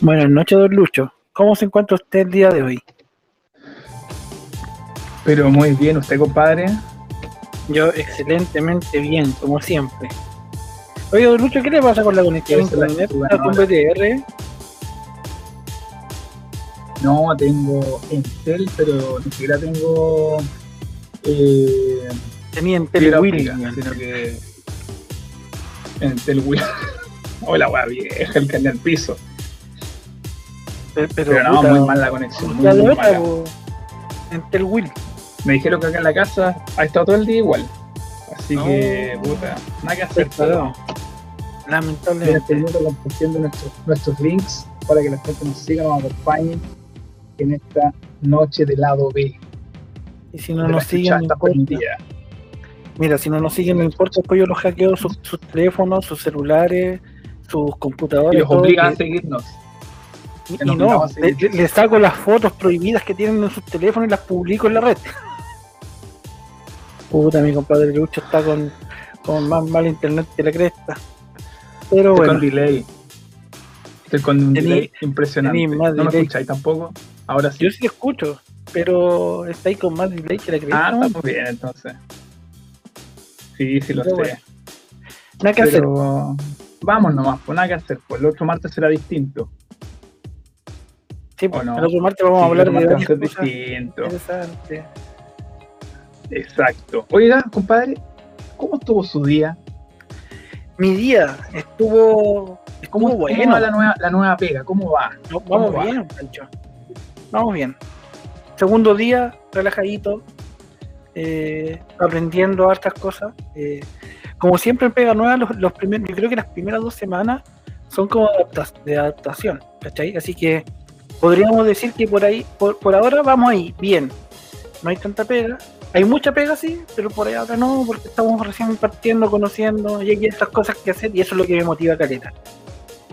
Buenas noches, don Lucho. ¿Cómo se encuentra usted el día de hoy? Pero muy bien, ¿usted, compadre? Yo excelentemente bien, como siempre. Oye, don Lucho, ¿qué le pasa con la conexión con. BTR? No, tengo Entel, pero ni siquiera tengo eh, Tenía en fibra Telewilly. óptica, sino que Entel Will. Hola, weá vieja, el cañón al piso. Pero, Pero no, puta, muy mal la conexión, muy, la muy de otra, mala. po, en Telewilly. Me dijeron que acá en la casa ha estado todo el día igual. Así No. que, puta, nada que hacer. Pero Lamentablemente. seguimos compartiendo nuestros, nuestros links para que la gente nos siga, nos acompañe en esta noche de lado B. Y si no la nos siguen, no importa. Mira, si no nos siguen, no importa, después yo los hackeo sus, sus teléfonos, sus celulares, sus Y computadores. los todo, obliga a seguirnos. Y, no, le, saco las fotos prohibidas que tienen en sus teléfonos y las publico en la red. Puta, mi compadre Lucho está con, con más mal internet que la cresta. Pero Estoy bueno, con delay. Estoy con un Tení- delay impresionante. más ¿No me delay. escucháis tampoco? Ahora sí. yo sí escucho, pero está ahí con más delay que la cresta. Ah, ¿no? estamos bien entonces. Sí, sí lo Pero sé. bueno. Nada que hacer. Pero vamos nomás, pues nada que hacer. Pues el otro martes será distinto. Sí, ¿o pues, no? el otro martes vamos a hablar de varias cosas distinto. interesantes. Exacto. Oiga, compadre, ¿cómo estuvo su día? Mi día estuvo, ¿Cómo, estuvo cómo bueno. va la nueva, la nueva pega? ¿Cómo va? No, ¿Cómo vamos va? bien, Pancho. Vamos bien. Segundo día, relajadito, eh, aprendiendo hartas cosas. eh, como siempre en Pega Nueva, los, los primeros, yo creo que las primeras dos semanas son como de adaptación, ¿cachai? Así que podríamos decir que por ahí, por, por ahora vamos ahí, bien. No hay tanta pega. Hay mucha pega, sí, pero por ahí ahora no, porque estamos recién partiendo, conociendo, y hay estas cosas que hacer, y eso es lo que me motiva a caleta.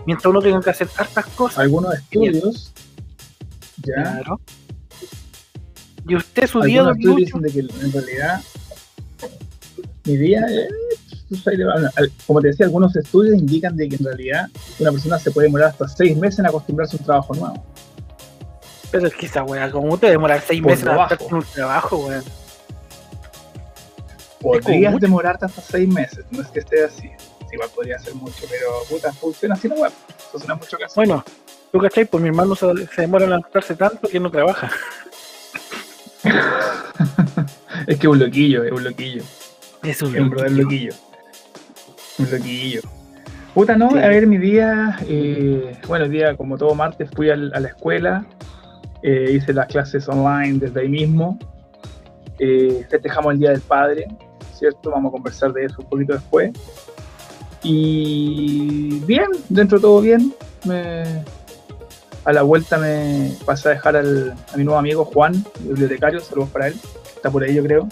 Mientras uno tenga que hacer hartas cosas, Algunos estudios, ya, Claro. ¿Y usted su día, algunos don estudios Lucho? dicen de que en realidad mi día, eh, pues, como te decía, algunos estudios indican de que en realidad una persona se puede demorar hasta seis meses en acostumbrarse a un trabajo nuevo. Pero es que esa weá, ¿cómo te demorar seis Por meses en adaptarte a un trabajo, weón? Podrías demorarte hasta seis meses, no es que esté así. Sí, igual podría ser mucho, pero puta, funciona así la web. Eso es una mucho caso. Bueno, tú cachai, pues mi hermano se, se demora en adaptarse tanto que no trabaja. es que es un loquillo, es un loquillo. Es un Es un loquillo. loquillo. Un loquillo. Puta, no, Sí. a ver, mi día, eh, bueno, el día como todo martes fui al- a la escuela, eh, hice las clases online desde ahí mismo, eh, festejamos el Día del Padre, ¿cierto? Vamos a conversar de eso un poquito después. Y bien, dentro de todo bien, me- a la vuelta me pasé a dejar al- a mi nuevo amigo Juan, bibliotecario, saludos para él, está por ahí yo creo.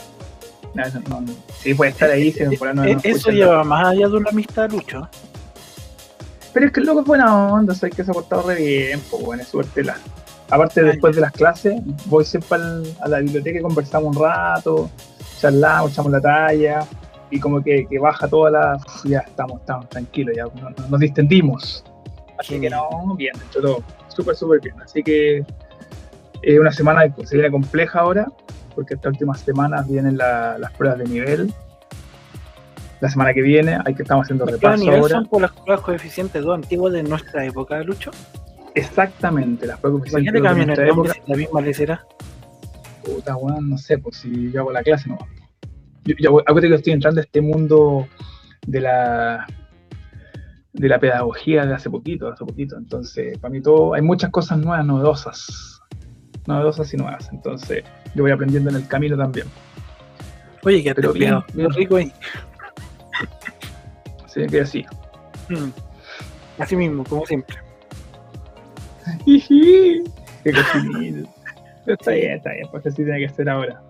No, no, no, sí, puede estar ahí, si por ahí no- Eh, Eso lleva más allá de una amistad, Lucho. Pero es que el loco es buena onda, sabes que se ha portado re bien, pues bueno, es suerte la. Aparte, después de las clases, voy siempre al- a la biblioteca y conversamos un rato, charlamos, echamos la talla, y como que, que baja toda la. Ya estamos, estamos tranquilos, ya no- no- nos distendimos. Así que no, bien, dentro de todo, súper, súper bien. Así que es una semana que se viene compleja ahora, porque estas últimas semanas vienen la- las pruebas de nivel. La semana que viene, hay que estamos haciendo repaso ahora. son por las pruebas coeficientes 2 antiguas de nuestra época, Lucho. Exactamente, las pruebas ¿Por qué le cambian nuestra el nombre la misma lecera? Puta, weón, no sé, pues si yo hago la clase, no. Yo, yo acuérdate que estoy entrando a este mundo de la de la pedagogía de hace poquito, hace poquito. Entonces, para mí todo, hay muchas cosas nuevas, novedosas. Novedosas y nuevas. Entonces, yo voy aprendiendo en el camino también. Oye, que Pero bien, rico ahí. Así que así. Mm. Así mismo, como siempre. Qué cochinito. Pero está bien, está bien, pues así tiene que ser ahora.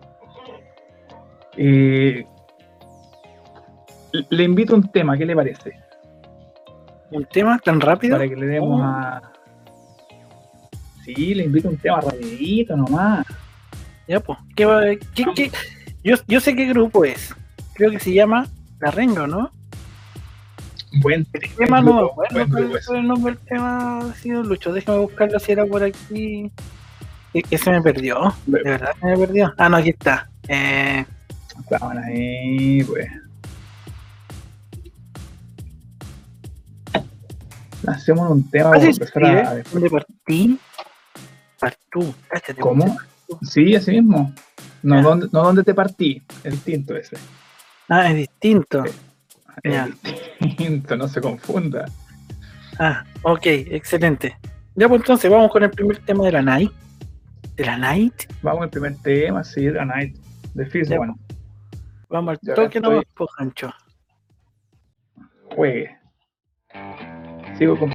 Eh, le invito a un tema, ¿qué le parece? Un tema tan rápido. Para que le demos Oh. a. Sí, le invito a un tema rapidito nomás. Ya, pues. ¿Qué va- qué- qué? Yo, yo sé qué grupo es. Creo que se llama La Renga, ¿no? Buen tema no me acuerdo cuál fue el nombre del tema, ha sido Lucho. Déjame buscarlo si era por aquí. Que se me perdió. De verdad se me perdió. Ah, no, aquí está. Eh, Estaban ahí, pues. Hacemos un tema ¿cómo para empezar a- escribe? ¿Dónde partí? Partú. ¿Cómo? Sí, así mismo. No, Ya. ¿dónde, no dónde te partí. Es distinto ese. Ah, es distinto. Es Ya. distinto, no se confunda. Ah, ok, excelente. Ya pues entonces vamos con el primer tema de la night. De la night. Vamos al primer tema, sí, The Night. The First One. Vamos al toque estoy. nomás, pues. Juegue. Sigo con.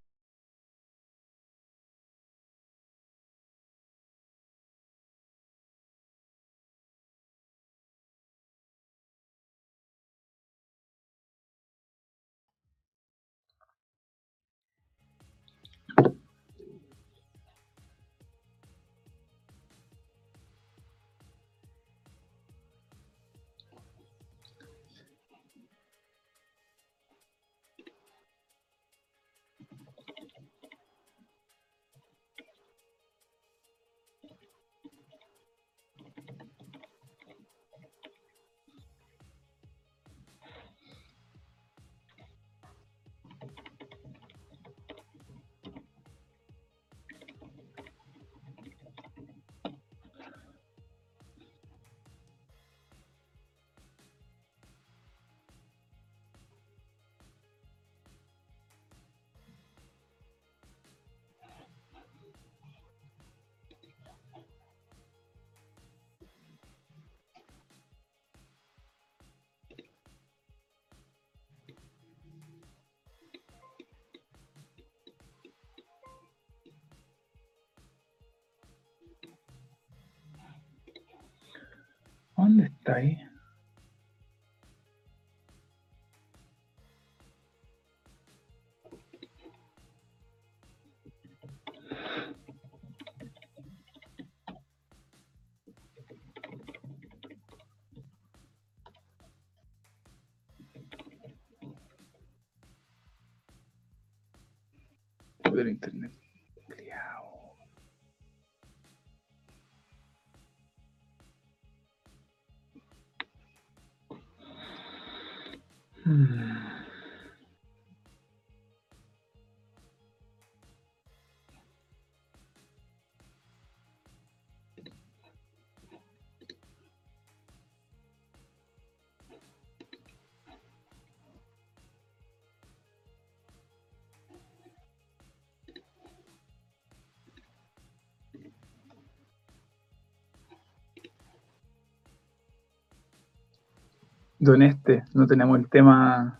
Del internet. Liao. Hmm. Don Este, no tenemos el tema.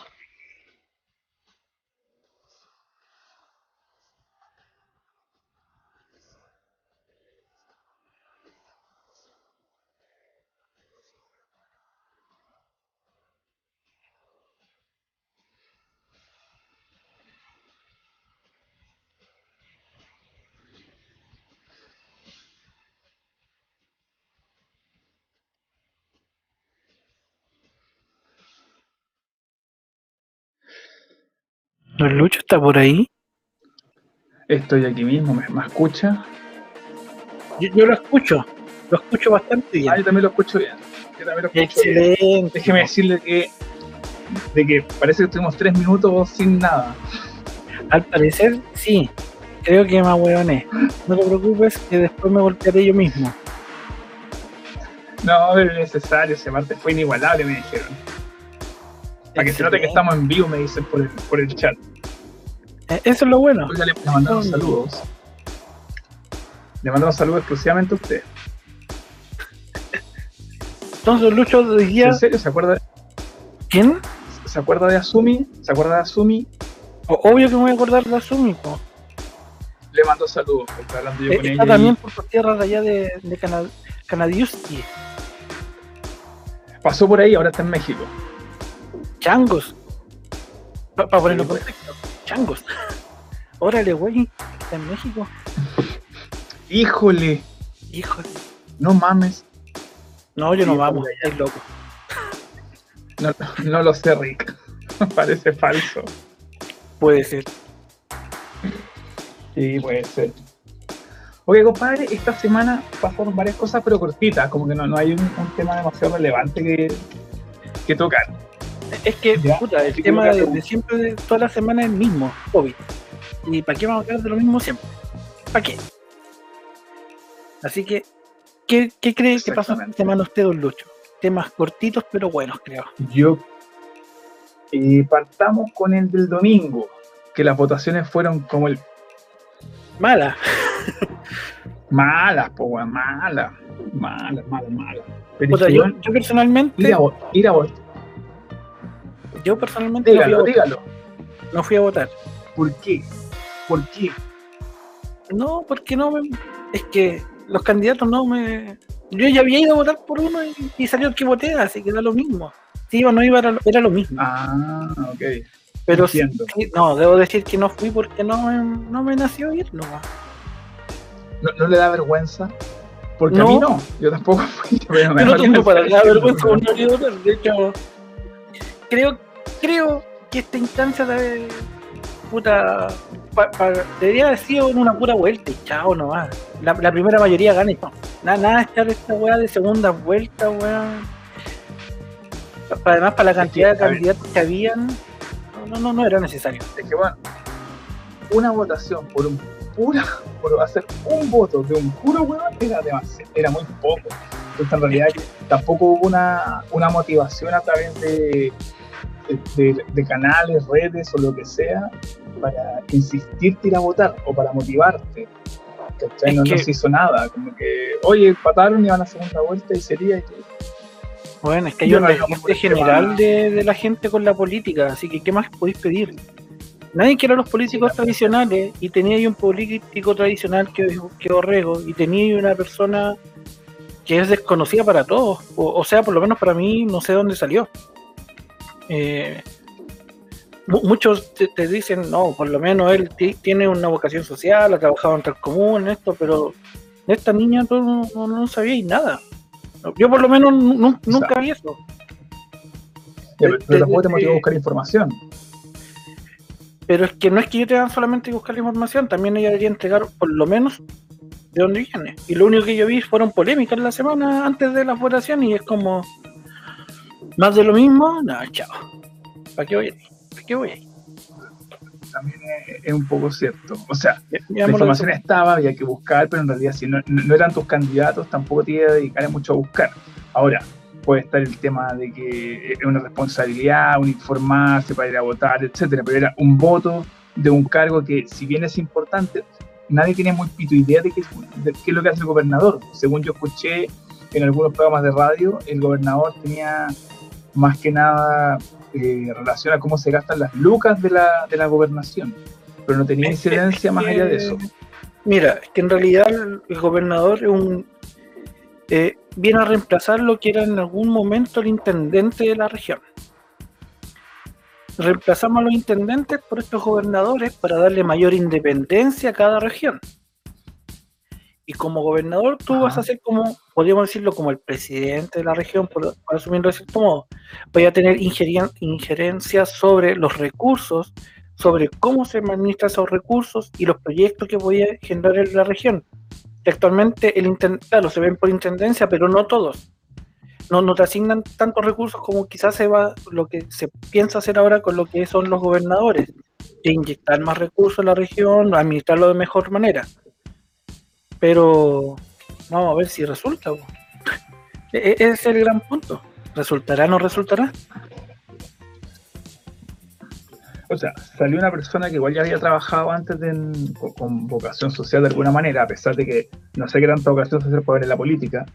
¿Don Lucho está por ahí? Estoy aquí mismo, ¿me, me escucha? Yo, yo lo escucho, lo escucho bastante bien. Ah, yo también lo escucho bien. Yo también lo escucho bien. Excelente. Déjeme decirle que, de que parece que tuvimos tres minutos sin nada. Al parecer, sí. Creo que más hueones. No te preocupes, que después me golpearé yo mismo. No, es necesario, ese martes fue inigualable, me dijeron. Para que se note que estamos en vivo, me dicen por el, por el chat. Eh, Eso es lo bueno. Le, le mandamos saludos. Le mandamos saludos exclusivamente a usted. Entonces, Lucho, hoy día. ¿En serio? ¿Se acuerda, ¿Quién? ¿Se acuerda de Asumi? ¿Se acuerda de Asumi? Obvio que me voy a acordar de Asumi, po. Le mando saludos, estaba hablando yo Eh, con Está ella. también por sus tierras de allá de, de Canadiuski. y pasó por ahí, ahora está en México. Changos. Para ponerlo en contexto. Changos. Órale, güey. Está en México. Híjole, Hijo. no mames. No, yo no vamos. Estoy loco. No, no lo sé, Rick. Parece falso. Puede ser. Sí, puede ser. Oye, compadre, esta semana pasaron varias cosas, pero cortitas, como que no, no hay un, un tema demasiado relevante que, que tocar. Es que, Ya, puta, el tema de, siempre, de toda la semana es el mismo, COVID. ¿Y para qué vamos a hablar de lo mismo siempre? ¿Para qué? Así que, ¿qué, qué cree que pasó esta semana usted, don Lucho? Temas cortitos pero buenos, creo. Yo. Y partamos con el del domingo, que las votaciones fueron como el Mala. malas, po, malas, malas, malas, malas. Pero es que, yo, yo personalmente, ir a, vo- ir a votar, yo personalmente no fui, a dígalo, votar, dígalo. no fui a votar. ¿Por qué? ¿Por qué? No, porque no me, es que los candidatos no me. Yo ya había ido a votar por uno y, y salió el que voté, así que da lo mismo. Si iba o no iba, era, lo- era lo mismo. Ah, ok. Pero sí, no, debo decir que no fui porque no me, no me nació ir nomás. ¿No, no le da vergüenza? Porque No. a mí no, yo tampoco fui. Pero no tengo para nada vergüenza. De hecho, creo, creo que esta instancia de puta pa- pa- debería haber sido en una pura vuelta y chao nomás. La, la primera mayoría gana y no. Nada, nada de estar esta weá de segunda vuelta, weá. Pa- además, para la cantidad de candidatos que habían, no, no, no era necesario. Es que bueno, una votación por un pura, por hacer un voto de un puro weón era demasiado, era muy poco. Entonces en realidad tampoco hubo una, una motivación a través de, de, de canales, redes o lo que sea para insistirte ir a votar o para motivarte. No, no que- se hizo nada, como que, oye, empataron y van a segunda vuelta y sería y. Bueno, es que hay un no desgaste general de, de la gente con la política, así que ¿qué más podéis pedir? Nadie quiere a los políticos Sí, tradicionales y tenía ahí un político tradicional que, que Orrego y tenía ahí una persona que es desconocida para todos, o, o sea, por lo menos para mí, no sé dónde salió. Eh, mu- muchos te, te dicen, no, por lo menos él ti- tiene una vocación social, ha trabajado en común, en esto, pero de esta niña tú no, no, no sabíais nada. Yo por lo menos nu- nu- nunca vi eso. Ya, pero, pero tampoco te motiva a buscar información. Pero es que no es que yo te dan solamente buscar la información, también ella debería entregar por lo menos de dónde viene. Y lo único que yo vi fueron polémicas la semana antes de la votación y es como más de lo mismo, no, chao. ¿Para qué voy ahí? ¿Para qué voy ahí? También es, es un poco cierto. O sea, la información estaba, había que buscar, pero en realidad si no, no- no eran tus candidatos, tampoco te iba a dedicar mucho a buscar. Ahora, puede estar el tema de que es una responsabilidad, un informarse para ir a votar, etcétera, pero era un voto de un cargo que, si bien es importante, nadie tiene muy pito idea de qué, de qué es lo que hace el gobernador. Según yo escuché en algunos programas de radio, el gobernador tenía más que nada eh, relación a cómo se gastan las lucas de la, de la gobernación, pero no tenía que- incidencia más allá de eso. Mira, es que en realidad el, el gobernador es un, eh, viene a reemplazar lo que era en algún momento el intendente de la región. Reemplazamos a los intendentes por estos gobernadores para darle mayor independencia a cada región. Y como gobernador tú Ajá. vas a ser como, podríamos decirlo, como el presidente de la región, por, por asumirlo de cierto modo. Voy a tener injerencia sobre los recursos, sobre cómo se administran esos recursos y los proyectos que voy a generar en la región. Actualmente, el claro, se ven por intendencia, pero no todos. No, no te asignan tantos recursos como quizás se va lo que se piensa hacer ahora con lo que son los gobernadores, de inyectar más recursos en la región, administrarlo de mejor manera. Pero vamos a ver si resulta. E, e, ese es el gran punto. ¿Resultará o no resultará? O sea, salió una persona que igual ya había trabajado antes con, vocación social de alguna manera, a pesar de que no sé qué tanta vocación social puede haber en la política,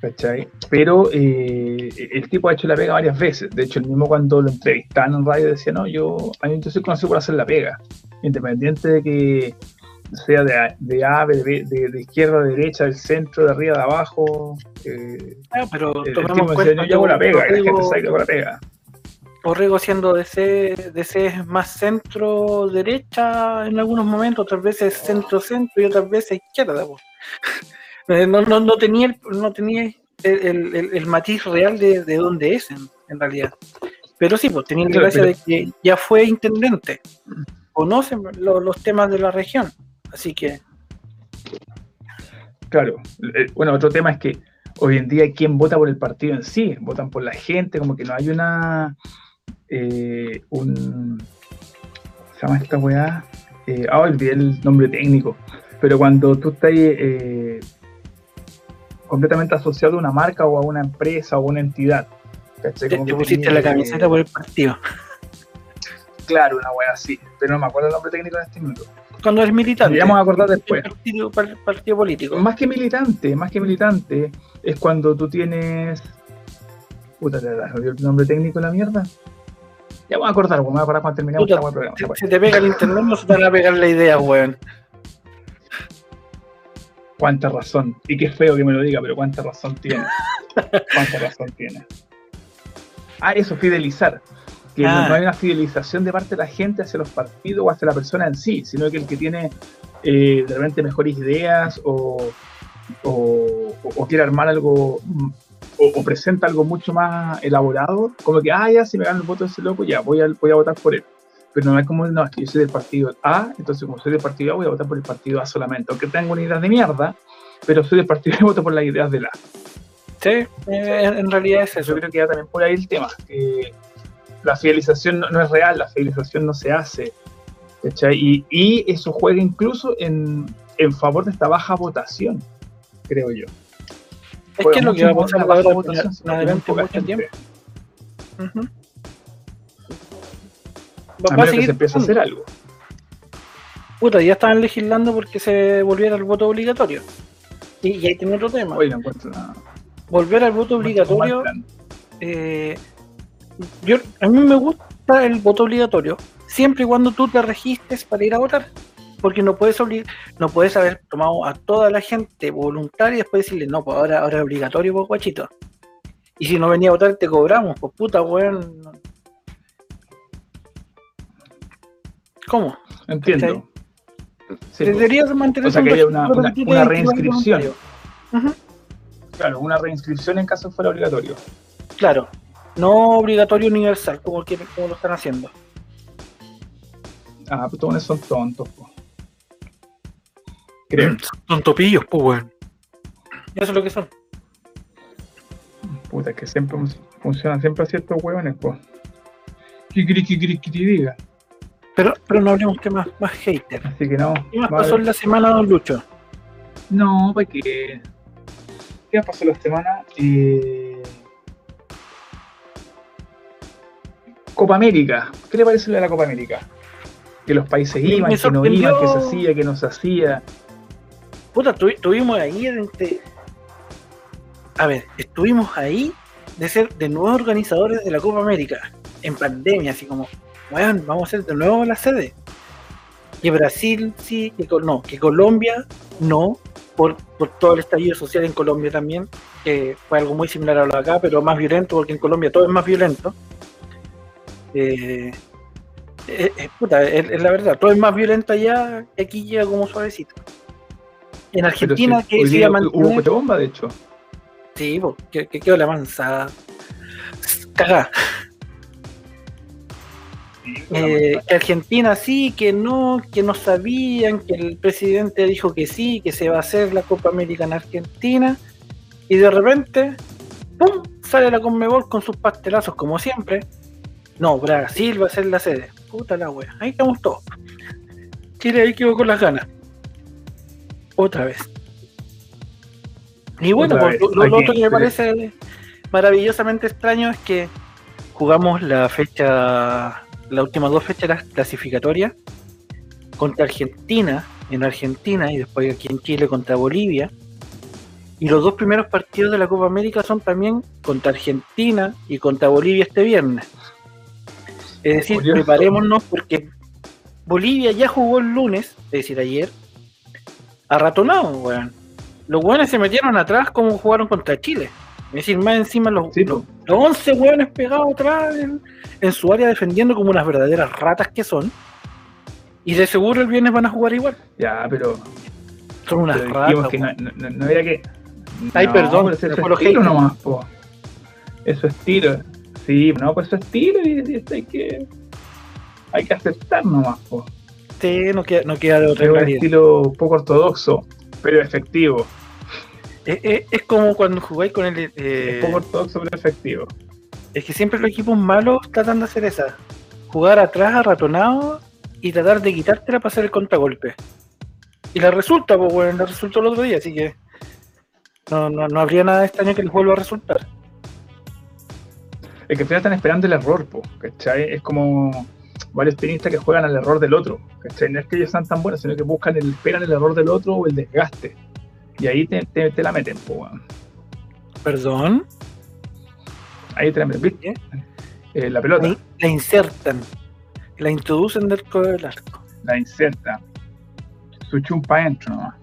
¿cachai? Pero eh, el tipo ha hecho la pega varias veces. De hecho, el mismo cuando lo entrevistaban en radio decía, no, yo, yo soy conocido por hacer la pega, independiente de que sea de, de A, de, de, de, izquierda, de derecha, del centro, de arriba, de abajo. Eh, ah, pero el, tomamos cuenta, yo hago la pega, la gente sabe que hago la pega. Orrego siendo ser, de más centro derecha en algunos momentos, otras veces centro centro y otras veces izquierda. Eh, no, no, no, tenía el, no tenía el, el, matiz real de, de dónde es en, realidad. Pero sí, pues tenía la gracia de que ya fue intendente, conoce los temas de la región, así que... Claro, eh, bueno, otro tema es que hoy en día quién vota por el partido en sí, votan por la gente, como que no hay una eh, un. se llama esta weá? Eh, ah, olvidé el nombre técnico. Pero cuando tú estás eh, completamente asociado a una marca o a una empresa o a una entidad. Te, pusiste la camiseta por el partido. Claro, una weá así. Pero no me acuerdo el nombre técnico en este minuto. Cuando eres militante. vamos a acordar después. Partido, partido político. Más que militante, más que militante, es cuando tú tienes. Puta, ¿te olvidó el nombre técnico de la mierda? Ya voy a acordar, voy a acordar cuando terminemos este programa. Si, te pega el internet, no se te van a pegar la idea, weón. Cuánta razón. Y qué feo que me lo diga, pero cuánta razón tiene. cuánta razón tiene. Ah, eso, fidelizar. Que no, hay una fidelización de parte de la gente hacia los partidos o hacia la persona en sí, sino que el que tiene eh, de repente mejores ideas o, o quiere armar algo o, presenta algo mucho más elaborado, como que, ah, ya, si me ganan el voto de ese loco, ya, voy a, voy a votar por él. Pero no es como, no, es que yo soy del partido A, entonces como soy del partido A, voy a votar por el partido A solamente. Aunque tengo una idea de mierda, pero soy del partido A y voto por las ideas del A. Sí, eh, en realidad es eso. Yo creo que ya también por ahí el tema. La fidelización no, es real, la fidelización no se hace. Y, y, eso juega incluso en, en favor de esta baja votación, creo yo. Es que es lo que va a pasar ahora adelante mucho tiempo. Va a, seguir que se empiece a hacer algo. Puta, ya estaban legislando porque se volviera el voto obligatorio. Y, ahí tiene otro tema. Oye, no encuentro nada. Volver al voto obligatorio. Eh, yo, a mí me gusta el voto obligatorio, siempre y cuando tú te registres para ir a votar porque no puedes no puedes haber tomado a toda la gente voluntaria y después decirle, no, pues ahora, ahora es obligatorio, pues guachito. Y si no venía a votar, te cobramos, pues puta, weón. ¿Cómo? Entiendo. Sí, Deberías mantener o sea, que haya una, una, reinscripción. Claro, una reinscripción en caso fuera obligatorio. Claro, no obligatorio universal, como, como lo están haciendo. Ah, pues todos son tontos. pues. Creo. Son topillos, pues, weón. Eso es lo que son. Puta, que siempre funcionan siempre a ciertos huevones, pues. ¿Qué querés que que te diga? Pero, pero no hablemos que más, más hater. Así que no. ¿Qué más pasó en la semana, don Lucho? No, pues que. ¿Qué más pasó la semana? Eh... Copa América. ¿Qué le parece la Copa América? Que los países iban, que no iban, que se hacía, que no se hacía puta, estuvimos ahí A ver, estuvimos ahí de ser de nuevos organizadores de la Copa América, en pandemia, así como, bueno, vamos a ser de nuevo la sede. Que Brasil sí, que no, que Colombia no, por, todo el estallido social en Colombia también, que fue algo muy similar a lo de acá, pero más violento, porque en Colombia todo es más violento. Eh, eh, eh, puta, es, la verdad, todo es más violento allá, aquí llega como suavecito. En Argentina que se iba Hubo bomba, de hecho. Sí, que, quedó la mansa. Cagá. eh, que Argentina sí, que no, que no sabían, que el presidente dijo que sí, que se va a hacer la Copa América en Argentina, y de repente, ¡pum! sale la Conmebol con sus pastelazos como siempre. No, Brasil va a ser la sede. Puta la wea, ahí estamos todos. Chile ahí quedó con las ganas. Otra vez. Y bueno, pues, lo, lo otro que me parece maravillosamente extraño es que jugamos la fecha, las últimas dos fechas clasificatorias contra Argentina, en Argentina y después aquí en Chile contra Bolivia. Y los dos primeros partidos de la Copa América son también contra Argentina y contra Bolivia este viernes. Es decir, preparémonos porque Bolivia ya jugó el lunes, es decir, ayer, a ratonado, weón. Los weones se metieron atrás como jugaron contra Chile. Es decir, más encima los, 11 hueones pegados atrás en, su área defendiendo como unas verdaderas ratas que son. Y de seguro el viernes van a jugar igual. Ya, pero. Son unas ratas. Que no, no, no, era que. Ay, perdón, eso es tiro nomás, po. Eso es tiro. Sí, no, pues eso es tiro y, hay que. Hay que aceptar nomás, po. Sí, no queda, no queda de otra Es un estilo poco ortodoxo, pero efectivo. Es, como cuando jugáis con el. Eh, es poco ortodoxo, pero efectivo. Es que siempre los equipos malos tratan de hacer esa. Jugar atrás, arratonado y tratar de quitártela para hacer el contragolpe. Y la resulta, pues bueno, la resultó el otro día, así que no, no, no habría nada extraño que les vuelva a resultar. Es que al final están esperando el error, po, ¿cachai? Es como varios tenistas que juegan al error del otro, ¿cachai? No es que ellos sean tan buenos, sino que buscan el, esperan el error del otro o el desgaste. Y ahí te, te, la meten, po, ¿Perdón? Ahí te la meten, ¿viste? Eh, la pelota. la insertan. La introducen dentro del arco. La insertan. Su chumpa adentro nomás.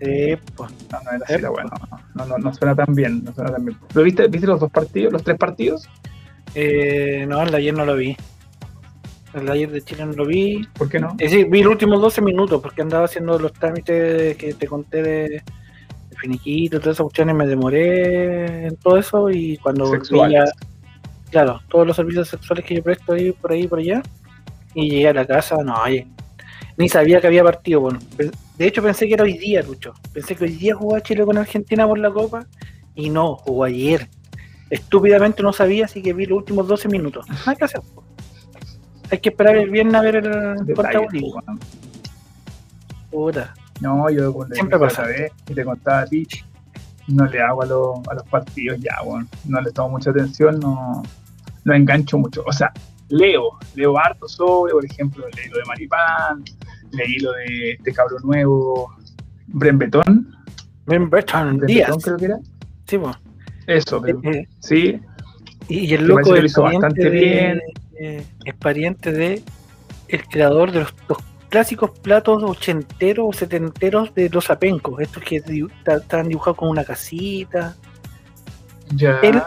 Sí, pues. No, no era así la bueno. No, no, no, suena tan bien. No suena tan bien. ¿Lo viste, viste los dos partidos, los tres partidos? Eh, no, el de ayer no lo vi. El de ayer de Chile no lo vi. ¿Por qué no? Es decir, vi los últimos 12 minutos porque andaba haciendo los trámites que te conté de, finiquito, todas esas cuestiones, me demoré en todo eso y cuando veía, claro, todos los servicios sexuales que yo presto ahí, por ahí, por allá, y llegué a la casa, no, ni sabía que había partido, bueno, de hecho pensé que era hoy día, Lucho, pensé que hoy día jugaba Chile con Argentina por la Copa, y no, jugó ayer, estúpidamente no sabía, así que vi los últimos 12 minutos, hay que hacer, hay que esperar el viernes a ver el contra Puta. No, yo cuando Siempre pasa. Vez, y te contaba a ti, no le hago a, a los partidos ya, bueno, no le tomo mucha atención, no, no engancho mucho. O sea, leo, leo harto sobre, por ejemplo, leí lo de Maripán, leí lo de este cabro nuevo, Bren Betón. Bren Betón, Betón creo que era. Sí, pues. Eso, eh, eh. sí. Y, el loco lo hizo bastante bien. es pariente de el creador de los, los clásicos platos ochenteros o setenteros de los apencos, estos que están dibujados con una casita. Ya, Él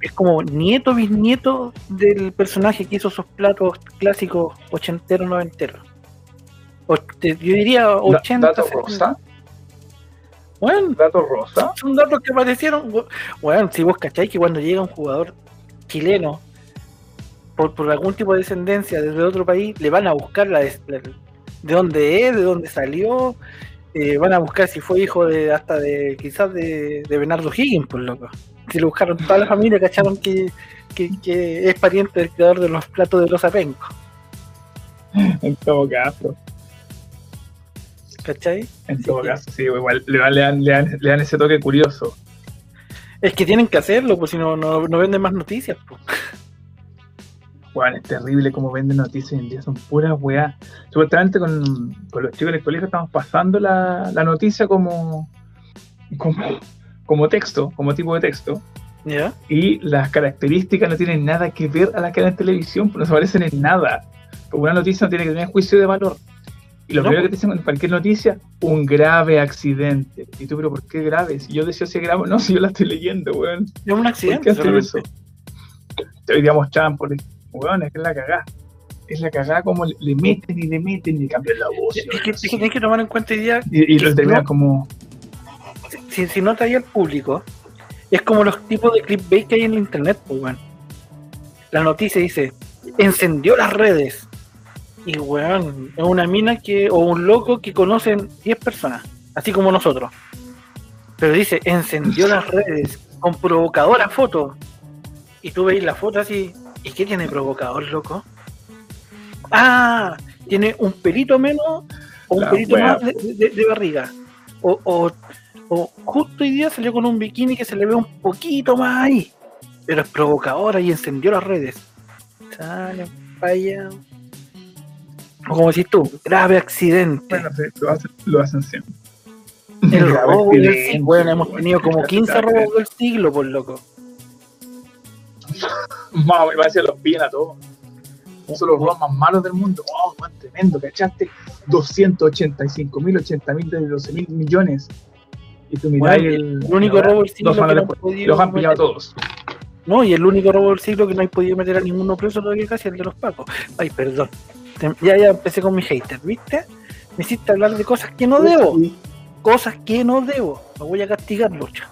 es, como nieto, bisnieto del personaje que hizo esos platos clásicos ochenteros, noventeros. yo diría 80. ¿Dato rosa? Bueno, ¿Dato rosa? Son datos que aparecieron. Bueno, si vos cacháis que cuando llega un jugador chileno por, por algún tipo de descendencia desde otro país, le van a buscar la, de dónde es, de dónde salió. Eh, van a buscar si fue hijo de hasta de quizás de, de Bernardo Higgins, por loco. Si lo buscaron toda la familia, cacharon que, que, es pariente del creador de los platos de los apencos. En todo caso. ¿Cachai? En todo caso, sí, igual le dan, le, dan, le, dan, ese toque curioso. Es que tienen que hacerlo, pues si no, no, no venden más noticias. Pues. Bueno, es terrible como venden noticias hoy en día, son puras weas. Supuestamente con, con, los chicos en el colegio estamos pasando la, la noticia como, como, como, texto, como tipo de texto. ¿Ya? Y las características no tienen nada que ver a las que hay en televisión, pues no se parecen en nada. Porque una noticia no tiene que tener juicio de valor. Y lo primero que te dicen en cualquier noticia, un grave accidente. Y tú, pero ¿por qué grave? Si yo decía si grave, no, si yo la estoy leyendo, weón. Es un accidente. ¿Por qué hacer eso? Hoy día mostraban, por, weón, es que es la cagada. Es la cagada como le, meten y le meten y cambian la voz. Es que, tienes que tomar en cuenta idea. Y, y lo terminan como. Si, si no traía al público, es como los tipos de clickbait que hay en internet, pues, weón. La noticia dice: encendió las redes. Y weón, es una mina que, o un loco que conocen 10 personas, así como nosotros. Pero dice, encendió las redes con provocadora foto. Y tú veis la foto así, ¿y qué tiene provocador, loco? Ah, tiene un pelito menos o un La pelito wea. más de, de- de barriga. O, o, o justo hoy día salió con un bikini que se le ve un poquito más ahí. Pero es provocadora y encendió las redes. Sale allá. O como decís tú, grave accidente. Bueno, sí, lo hacen, lo hacen siempre. el robo del siglo. Bueno, hemos tenido como 15 robos del siglo, por loco. Más, me parece que los pillan a todos. Son los robos más malos del mundo. ¡Oh, weón, tremendo! ¿Cachaste? 285 mil, 80 mil, de 12 mil millones. Y tú mirás Bueno, el, el único robo del siglo que no han después, podido los han pillado meter. todos. No, y el único robo del siglo que no hay podido meter a ninguno preso todavía casi el de los pacos. Ay, perdón. Ya, ya empecé con mi hater, ¿viste? Me hiciste hablar de cosas que no debo. Cosas que no debo. Me voy a castigar, Lucha.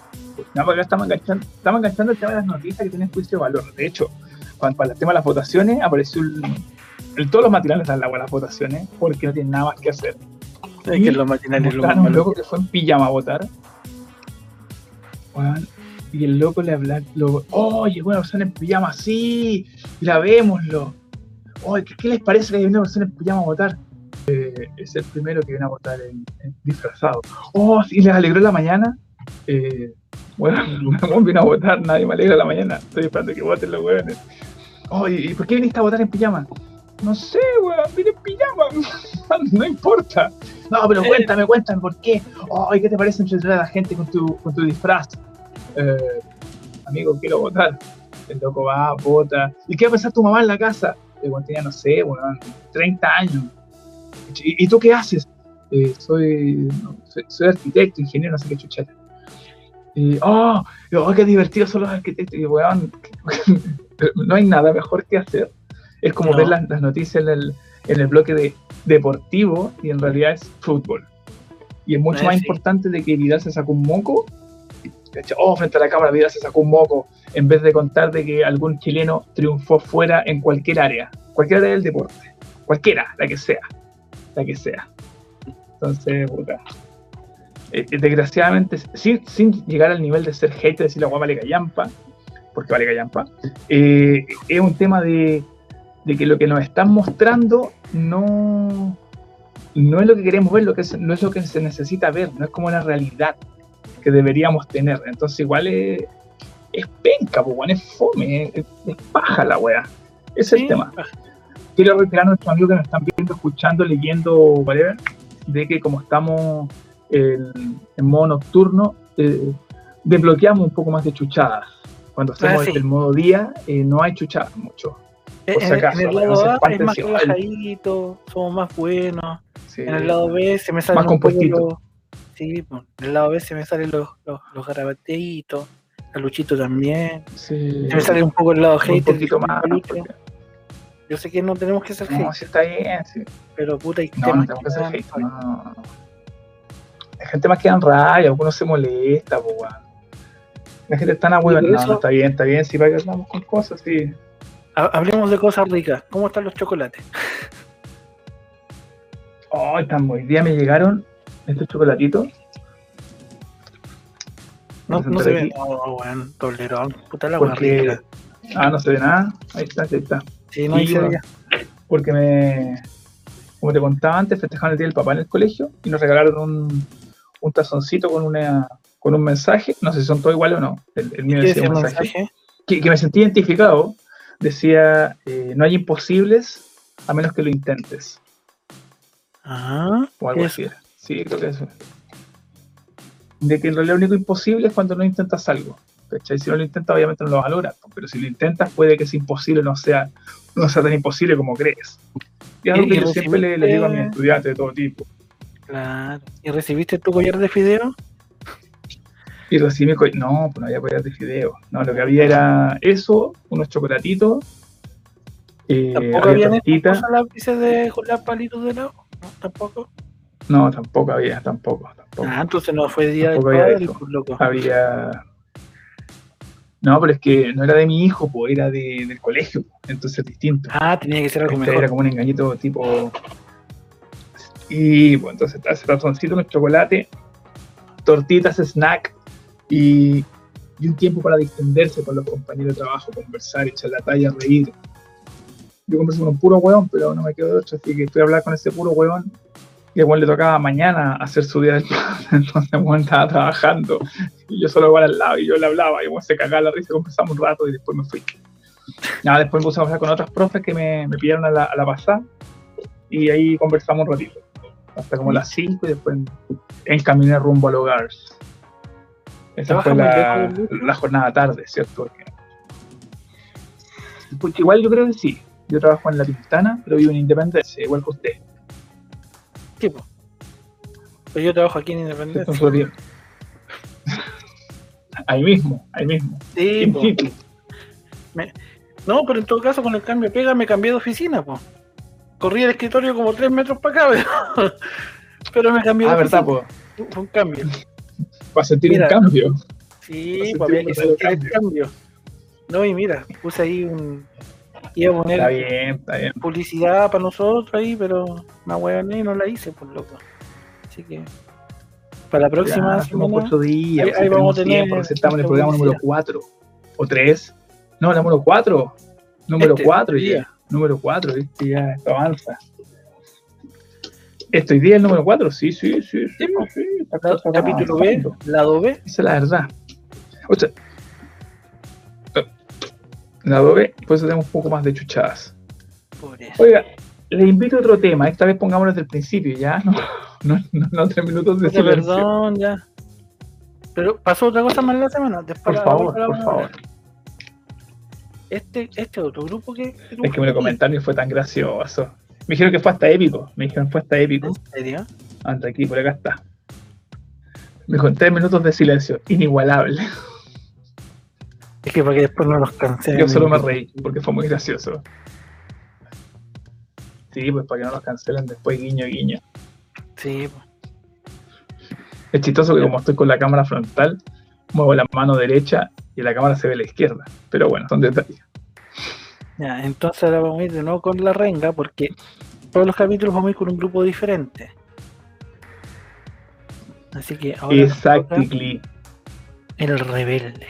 No, porque acá estamos enganchando, estamos enganchando el tema de las noticias que tienen juicio de valor. De hecho, cuando, para el tema de las votaciones, apareció el, el- todos los matinales dan la las votaciones porque no tienen nada más que hacer. Es que los matinales lo un loco que fue en pijama a votar. Y el loco le habla, lo, oye, bueno, persona en pijama, sí, la vémoslo. Oye, ¿qué, qué les parece que hay una persona en pijama a votar? Eh, es el primero que viene a votar en, en disfrazado. Oh, sí, les alegró la mañana. Eh, bueno, no vino a votar, nadie me alegra la mañana. Estoy esperando que voten los weones. Oye, ¿y por qué viniste a votar en pijama? No sé, weón, vine en pijama. no importa. No, pero Eh. cuéntame, cuéntame, ¿por qué? Ay, ¿qué te parece entretener a la gente con tu, con tu disfraz? Eh, amigo, quiero votar. El loco va, vota. ¿Y qué va a pensar tu mamá en la casa? Cuando tenía, no sé, weón, 30 años. ¿Y, y tú qué haces? Eh, soy, no, soy, soy arquitecto, ingeniero, no sé qué chucheta. Y, oh, oh, qué divertidos son los arquitectos. Y, weón, no hay nada mejor que hacer. Es como No. ver las, las noticias en el, en el bloque de deportivo y en realidad es fútbol. Y es mucho Eh, más sí. importante de que Vidal se sacó un moco. Oh, frente a la cámara Vidal se sacó un moco. En vez de contar de que algún chileno triunfó fuera en cualquier área. Cualquier área del deporte. Cualquiera, la que sea. La que sea. Entonces, puta. Eh, eh, desgraciadamente, sin, sin llegar al nivel de ser hate, de decir la guapa vale callampa, porque vale callampa, eh, es un tema de, de que lo que nos están mostrando no, no es lo que queremos ver, lo que se- no es lo que se necesita ver, no es como la realidad que deberíamos tener. Entonces, igual es, es penca, pues, weón, es fome, es, es paja la wea. Ese es Sí, el tema quiero reiterar a nuestros amigos que nos están viendo, escuchando, leyendo, whatever, de que como estamos en, en modo nocturno, eh, desbloqueamos un poco más de chuchadas. Cuando hacemos Ah, sí. el modo día, eh, no hay chuchadas mucho. En, Por si en- acaso, en el lado A es más si- somos más buenos. Sí. En el lado B se me salen Más un compuestito. Sí, en el lado B se me salen los, los, los garabateitos, a Luchito también. Sí. Se me sale un poco el lado un hater. poquito disculpa, más. Porque- Yo sé que no tenemos que ser No, hate, sí está bien, sí. pero puta, hay No, no temas tenemos que ser dan hate. No, no, no. La gente más queda en raya, algunos se molesta, weón. La gente está en por No, no, eso- está bien, está bien, sí, para que hablamos con cosas, sí. Ha- Hablemos de cosas ricas. ¿Cómo están los chocolates? Oh, tan hoy día me llegaron estos chocolatitos. No, no se ve. aquí, No, weón, tolerón. Puta la Porque. rica. Ah, no se ve nada. Ahí está, ahí está. Sí, no hay Sí, se veía. Porque me. Como te contaba antes, festejaron el día del papá en el colegio y nos regalaron un, un tazoncito con una con un mensaje. No sé si son todos iguales o no. El, el mío ¿Qué decía un mensaje. mensaje? Que, que me sentí identificado. Decía: eh, No hay imposibles a menos que lo intentes. Ah, O algo ¿qué así. era. Sí, creo que eso. De que en realidad lo único imposible es cuando no intentas algo. ¿cachai? Si no lo intentas, obviamente no lo vas a lograr. Pero si lo intentas, puede que ese imposible no sea, no sea tan imposible como crees. Y es algo ¿Y- que yo siempre le, le digo a mis estudiantes de todo tipo. Claro. ¿Y recibiste tu collar de fideo? Y recibí mi co- No, pues no había collar de fideo. No, lo que había era eso, unos chocolatitos, eh, ¿Tampoco había habían tortita. estas cosas lápices de palitos de helado? No, tampoco. No, tampoco había, tampoco, tampoco. Ah, entonces no fue día del Tampoco había padre, eso. pues, loco. había No, pero es que no era de mi hijo, pues era de, del colegio, po, entonces es distinto. Ah, tenía que ser algo Este mejor. era como un engañito tipo. Y bueno, entonces ese ratoncito, el chocolate, tortitas, snack y, y un tiempo para distenderse con los compañeros de trabajo, conversar, echar la talla, reír. Yo converso con un puro hueón, pero no me quedo de otro, así que estoy a hablar con ese puro hueón. Y al weón le tocaba mañana hacer su día del entonces el weón estaba trabajando. Y yo solo igual al lado, y yo le hablaba, y weón se cagaba la risa, conversamos un rato y después me fui. Nada, después me puse a hablar con otras profes que me, me pillaron a la, a la pasada y ahí conversamos un ratito. Hasta como las 5 y después encaminé rumbo al hogar. Esa ¿Trabaja fue muy la, la jornada tarde, ¿cierto? Porque, porque igual yo creo que sí. Yo trabajo en La Pintana, pero vivo en Independencia, igual que usted. Sí. Pero yo trabajo aquí en. Independencia. Ahí mismo, ahí mismo. Sí. No, pero en todo caso, con el cambio de pega me cambié de oficina, pues. Corrí el escritorio como tres metros para acá, pero, pero me cambié de Ah, verdad, oficina. pues. Fue un cambio. Para sentir Mira, un cambio. Sí, pues había que sentir el cambio. No, y mira, puse ahí un. Iba a poner Está bien, está bien. publicidad para nosotros ahí, pero una hueá no la hice, por loco. Así que. Para la próxima Ya, semana. días. ahí- pues, ahí vamos a tener sentamos en el programa número publicidad. 4 o 3. No, el número 4. Número Este, 4 este ya. Número 4, ¿viste? Ya, esto avanza. ¿Esto hoy día el número 4? Sí, sí, sí. sí, Sí, sí, cosa va capítulo B, lado B. Esa es la verdad. O sea, la B, pues tenemos un poco más de chuchadas. Por eso. Oiga, le invito a otro tema. Esta vez pongámoslo desde el principio, ¿ya? No, no, no, no tres minutos de silencio. perdón, ya. Pero pasó otra cosa más en la semana. Después Por favor, por favor. Este, este otro grupo que. Es que me lo comentaron y fue tan gracioso. Me dijeron que fue hasta épico. Me dijeron fue hasta épico. ¿En serio? Anda aquí, por acá está. Me dijo, tres minutos de silencio. Inigualable. Es que para que después no los cancelen. Yo solo me reí porque fue muy gracioso. Sí, pues para que no los cancelen después, guiño, guiño. Sí. Es chistoso que como estoy con la cámara frontal, muevo la mano derecha y la cámara se ve a la izquierda. Pero bueno, son detalles. ya. Entonces ahora vamos a ir de nuevo con la renga porque todos los capítulos vamos a ir con un grupo diferente. Así que ahora Exactly. el rebelde.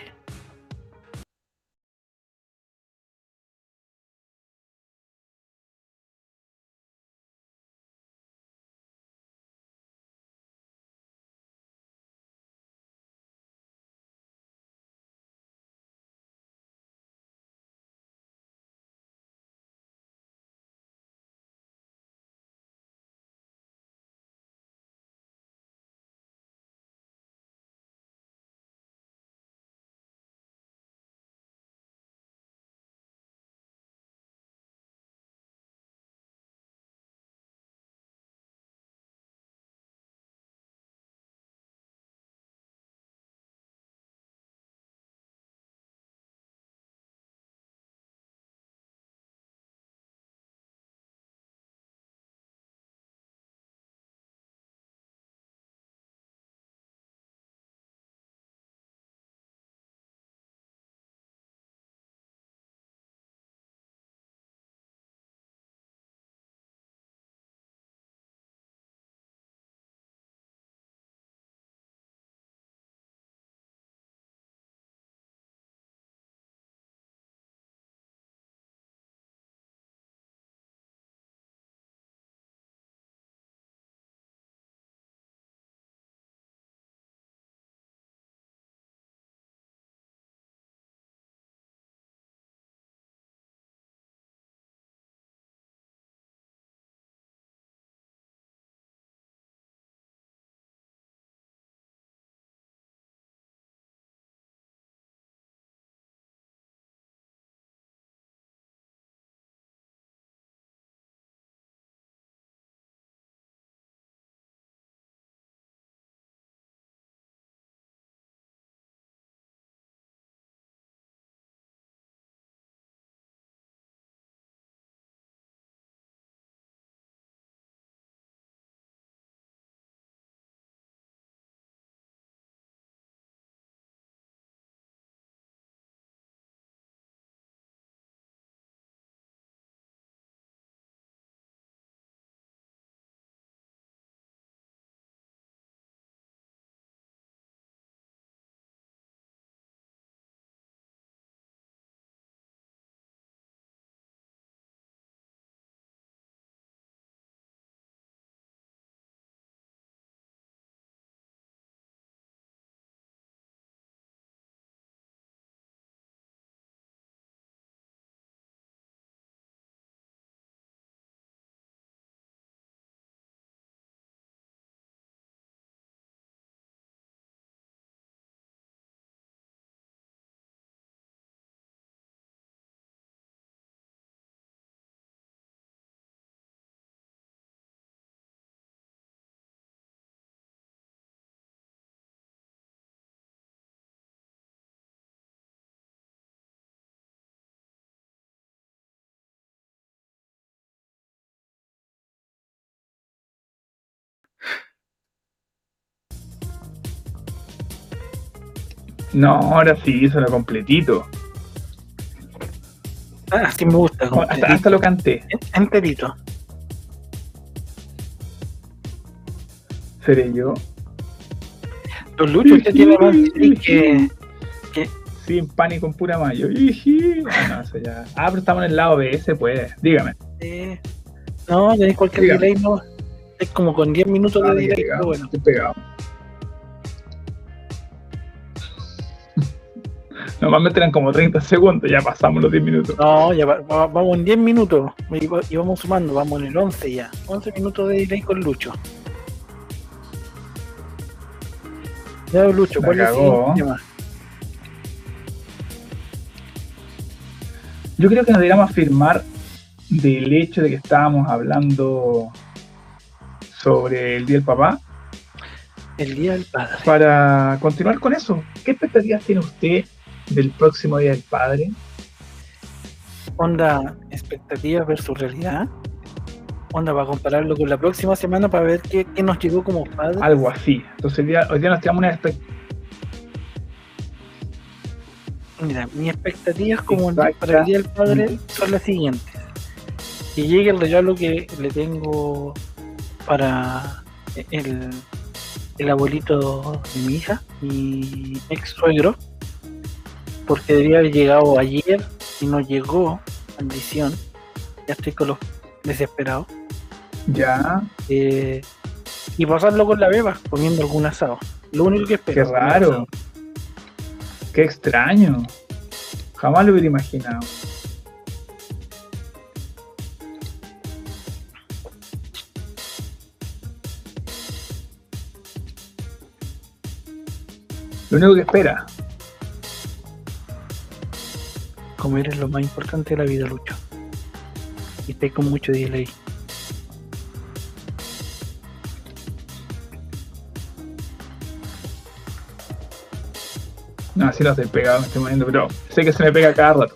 No, ahora sí, lo completito. Ah, así me gusta. Hasta, hasta lo canté. Enterito. Seré yo. Don Lucho, usted tiene más que, que. Sin pan y con pura mayo. Ah, no, eso ya. Ah, pero estamos en el lado B, se puede. Dígame. eh, no, tenéis cualquier Dígame. delay, no. Es como con 10 minutos Ah, de estoy delay, pero bueno. estoy pegado. Normalmente eran como 30 segundos, ya pasamos los 10 minutos. No, ya va- va- vamos en 10 minutos y, va- y vamos sumando, vamos en el 11 ya. 11 minutos de delay con Lucho. Ya, Lucho, ¿cuál es el tema? Yo creo que nos deberíamos afirmar del hecho de que estábamos hablando sobre el Día del Papá El Día del Padre. para continuar con eso. ¿Qué expectativas tiene usted del próximo Día del Padre? Onda expectativas versus realidad. Onda para compararlo con la próxima semana para ver qué, qué nos llegó como padre. Algo así. Entonces hoy día, hoy día nos tiramos una expectativa. Mira, mis expectativas como para el Día del Padre son las siguientes. Que llegue el regalo que le tengo para el, el abuelito de mi hija, mi ex suegro, porque debía haber llegado ayer y no llegó, maldición. Ya estoy con los desesperados. Ya, Eh, y pasarlo con la beba, comiendo algún asado. Lo único que espero. qué raro. Qué extraño. Jamás lo hubiera imaginado. Lo único que espera. Comer es lo más importante de la vida, Lucho. Y estoy con mucho delay. No, así no estoy pegado en este momento, pero sé que se me pega cada rato.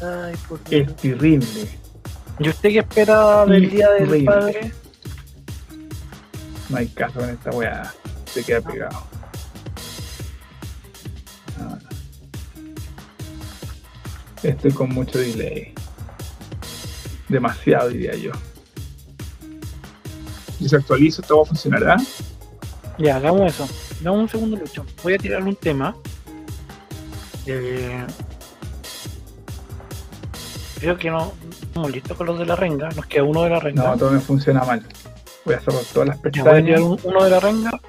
Ay, por Dios. Es terrible. ¿Y usted qué espera del Día del. Padre? No hay caso con esta weá. Se queda pegado. Estoy con mucho delay. Demasiado, diría yo. Si actualizo, todo funcionará. Ya, hagamos eso. Dame un segundo, Lucho. Voy a tirarle un tema. Eh, creo que no estamos listos con los de la renga. Nos queda uno de la renga. No, todo me funciona mal. Voy a cerrar todas las Ya, voy a tirar pestañas. un- uno de la renga.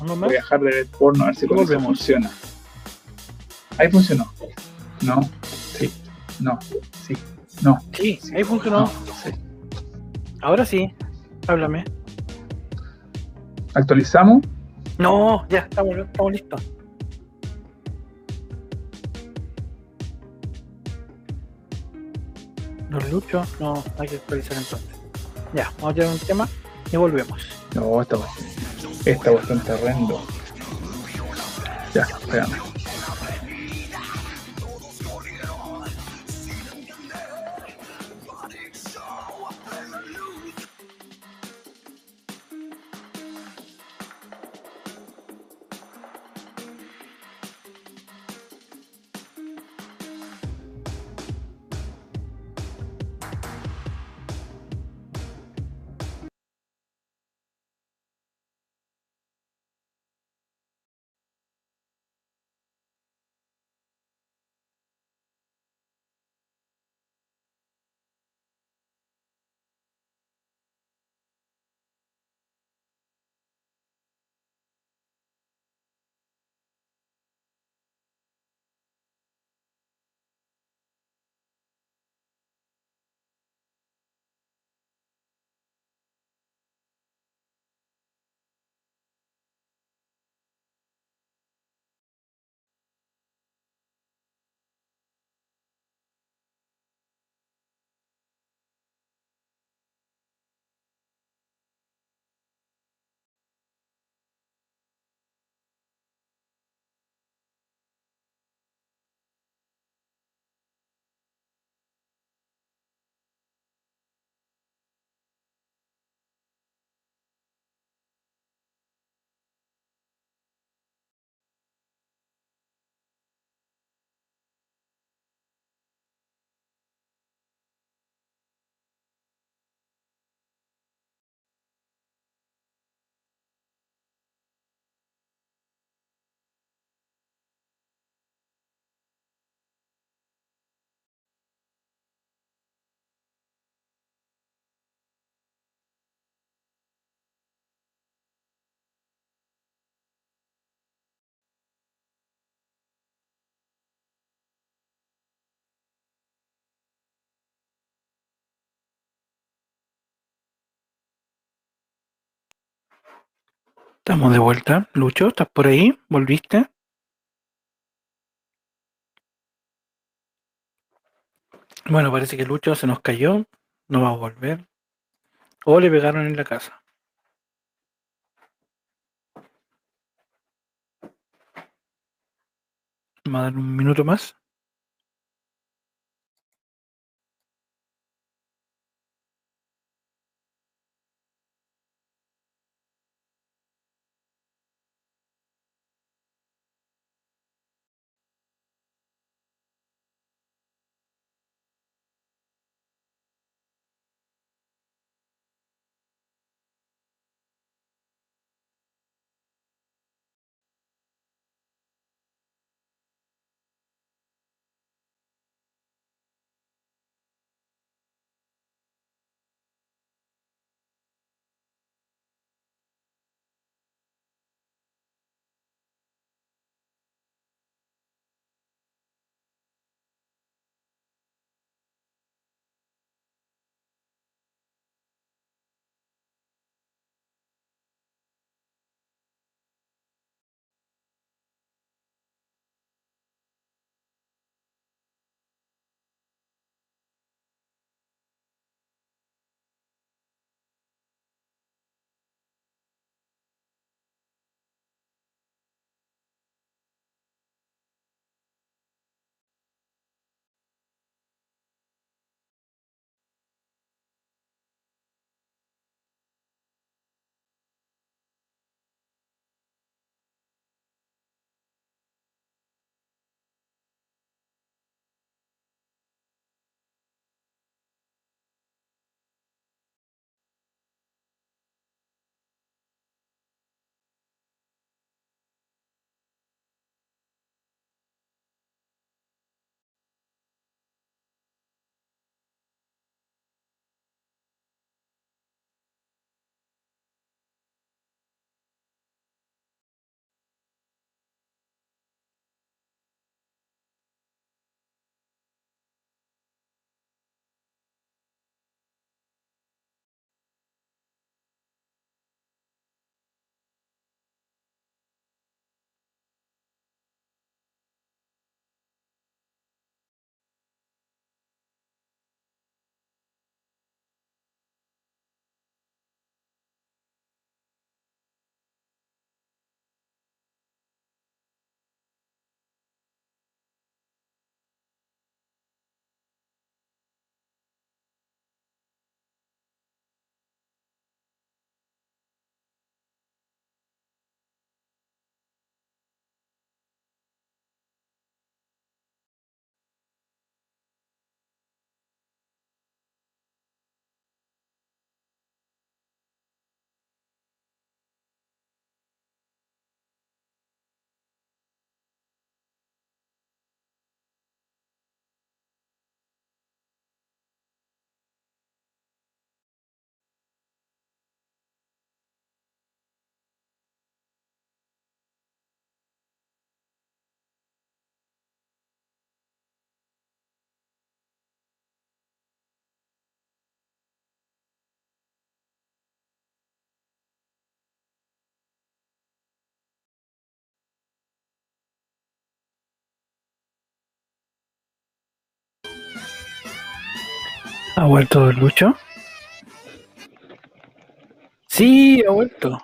Uno más. Voy a dejar de ver porno a ver si con funciona. Ahí funcionó. No. No. Sí. No. Sí, sí, ahí funcionó. No. Sí. Ahora sí. Háblame. Actualizamos. No, ya, estamos, estamos listos. Los luchos, no, hay que actualizar entonces. Ya, vamos a tirar un tema y volvemos. No, esta cuestión. Esta cuestión está horrendo. Ya, espérame. Estamos de vuelta. Lucho, ¿estás por ahí? ¿Volviste? Bueno, parece que Lucho se nos cayó. No va a volver. O le pegaron en la casa. Vamos a dar un minuto más. ¿Ha vuelto el Lucho? Sí, ha vuelto.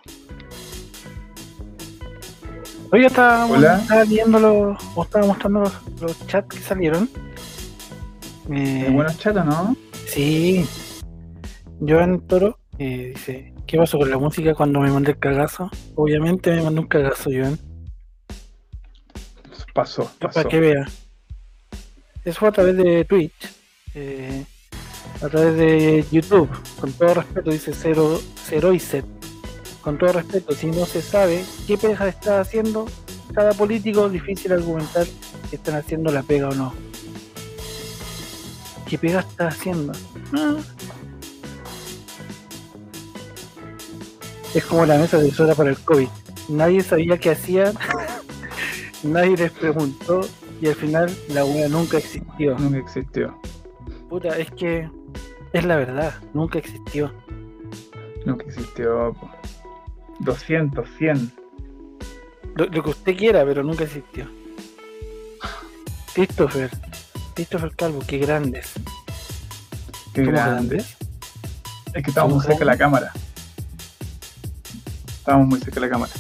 Hoy estaba, estaba viendo los, o estaba mostrando los, los chats que salieron. Eh, buenos chatos, ¿no? Sí. Joan Toro eh, dice, ¿qué pasó con la música cuando me mandé el cagazo? Obviamente me mandó un cagazo, Joan. Pasó, pasó. Para que vea. Eso fue a través de Twitch. eh, a través de YouTube. Con todo respeto, dice Cero, Cero y Set. Con todo respeto, si no se sabe qué pega está haciendo cada político, difícil argumentar si están haciendo la pega o no. ¿Qué pega está haciendo? Ah. Es como la mesa de soda para el COVID. Nadie sabía qué hacían, nadie les preguntó y al final la wea nunca existió. Nunca existió. Puta, es que es la verdad, nunca existió. Nunca existió. po. 200, 100. Lo, lo que usted quiera, pero nunca existió. Christopher. Christopher Calvo, qué grandes. Qué ¿Cómo grande. grandes? Es que estamos muy ¿Somos cerca de la cámara. Estamos muy cerca de la cámara.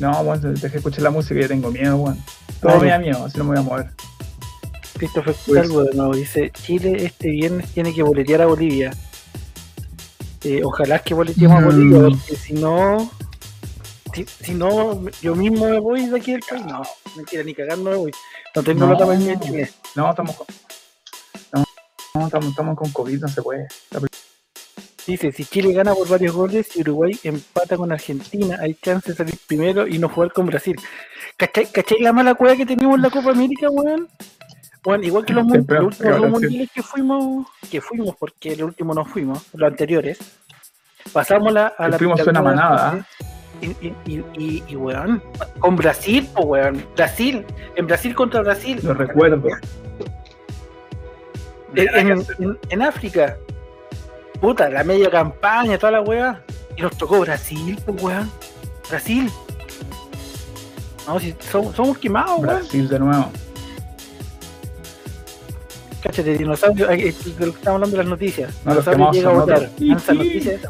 No, bueno, dejé escuchar la música y ya tengo miedo, weón. Todo me da miedo, así no me voy a mover. Christopher Pues- Calvo de nuevo dice, Chile este viernes tiene que boletear a Bolivia. Eh, ojalá que boleteemos a Mm. Bolivia, porque si no, si, si no, yo mismo me voy de aquí del país. No, mentira, ni cagando me voy. No tengo plata para irme a Chile. No, estamos con. No, no, estamos, estamos con COVID, no se puede. Dice, si Chile gana por varios goles y Uruguay empata con Argentina, hay chance de salir primero y no jugar con Brasil. ¿Cachai, cachai la mala cueva que tenemos en la Copa América, weón? Bueno, igual que los, últimos dos mundiales que fuimos, que fuimos, porque el último no fuimos, los anteriores, pasamos la, a la fuimos una manada, Y, y, y, y, y, weón, con Brasil, pues weón, Brasil, en Brasil contra Brasil, Lo recuerdo. en, en- en- en África. Puta, la media campaña, toda la weá. Y nos tocó Brasil, pues weón. Brasil. No, si somos, somos quemados, weón. Brasil de nuevo. Cáchate, dinosaurio, de lo que estamos hablando de las noticias. No, los dinosaurio llega a votar. Lanza noticias.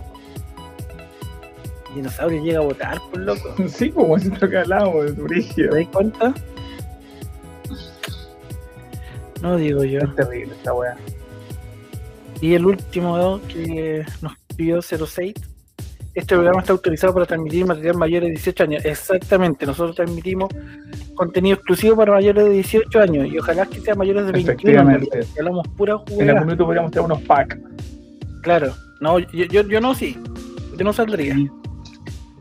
Dinosaurio llega a votar, por loco. Sí, como siento que hablamos, es brígido. ¿Te das cuenta? No digo yo. Es terrible esta weá. Y el último que nos pidió 06. Este programa está autorizado para transmitir material mayor de 18 años. Exactamente, nosotros transmitimos contenido exclusivo para mayores de 18 años y ojalá que sea mayores de 21 en Efectivamente. realidad, que hablamos pura En algún minuto podríamos tener unos packs. Claro, no, yo, yo, yo no, sí, yo no saldría.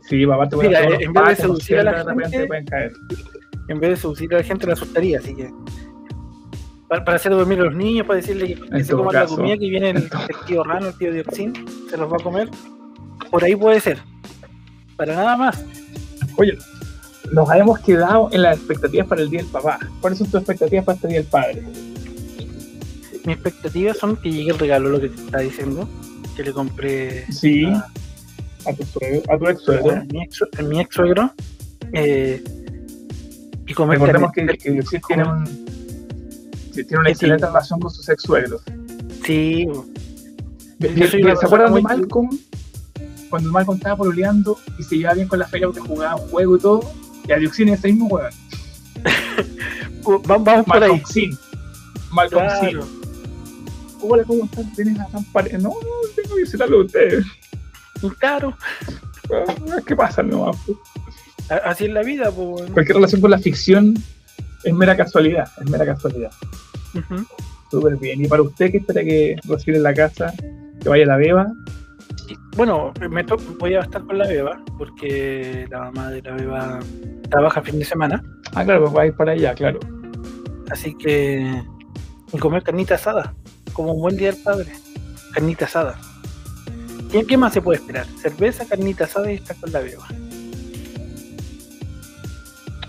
Sí, papá, te Mira, unos en vez de seducir a la gente, caer. En vez de seducir a la gente, la asustaría, así que. Para, hacer dormir a los niños, para decirle que, En se coman la comida que viene el, el tío Rano, el tío Dioxin, se los va a comer. Por ahí puede ser. Para nada más. Oye, nos habíamos quedado en las expectativas para el Día del Papá. ¿Cuáles son tus expectativas para este Día del Padre? Mis expectativas son que llegue el regalo, lo que te está diciendo. Que le compré Sí, a, a tu, suegro, a tu ex suegro. a mi ex, a mi ex suegro. Eh, y comer Recordemos que, carne- que Dioxid tiene, un, que tiene una Sí, excelente sí. relación con sus ex suegros. Sí, ¿Se acuerdan de Malcolm? Cuando Malcolm estaba pololeando y se llevaba bien con la feria porque jugaba un juego y todo. Y a Dioxin es ese mismo weón. uh, va- vamos por ahí. Sin. Malcolm Sin. Claro. Hola, ¿cómo están? ¿Tienes a tan pare- No, no, tengo que visitarlo a ustedes. Claro, Ah, ¿Qué pasa a- así es la vida, pues. Cualquier relación con la ficción es mera casualidad. Es mera casualidad. Ujú. Súper bien. Y para usted que espera que reciba en la casa, que vaya a la beba, Bueno, me voy a estar con la beba, porque la mamá de la beba trabaja fin de semana. ah, claro, pues va a ir para allá, claro. Así que. Y comer carnita asada, como un buen día del padre. Carnita asada. ¿Qué, qué más se puede esperar? Cerveza, carnita asada y estar con la beba.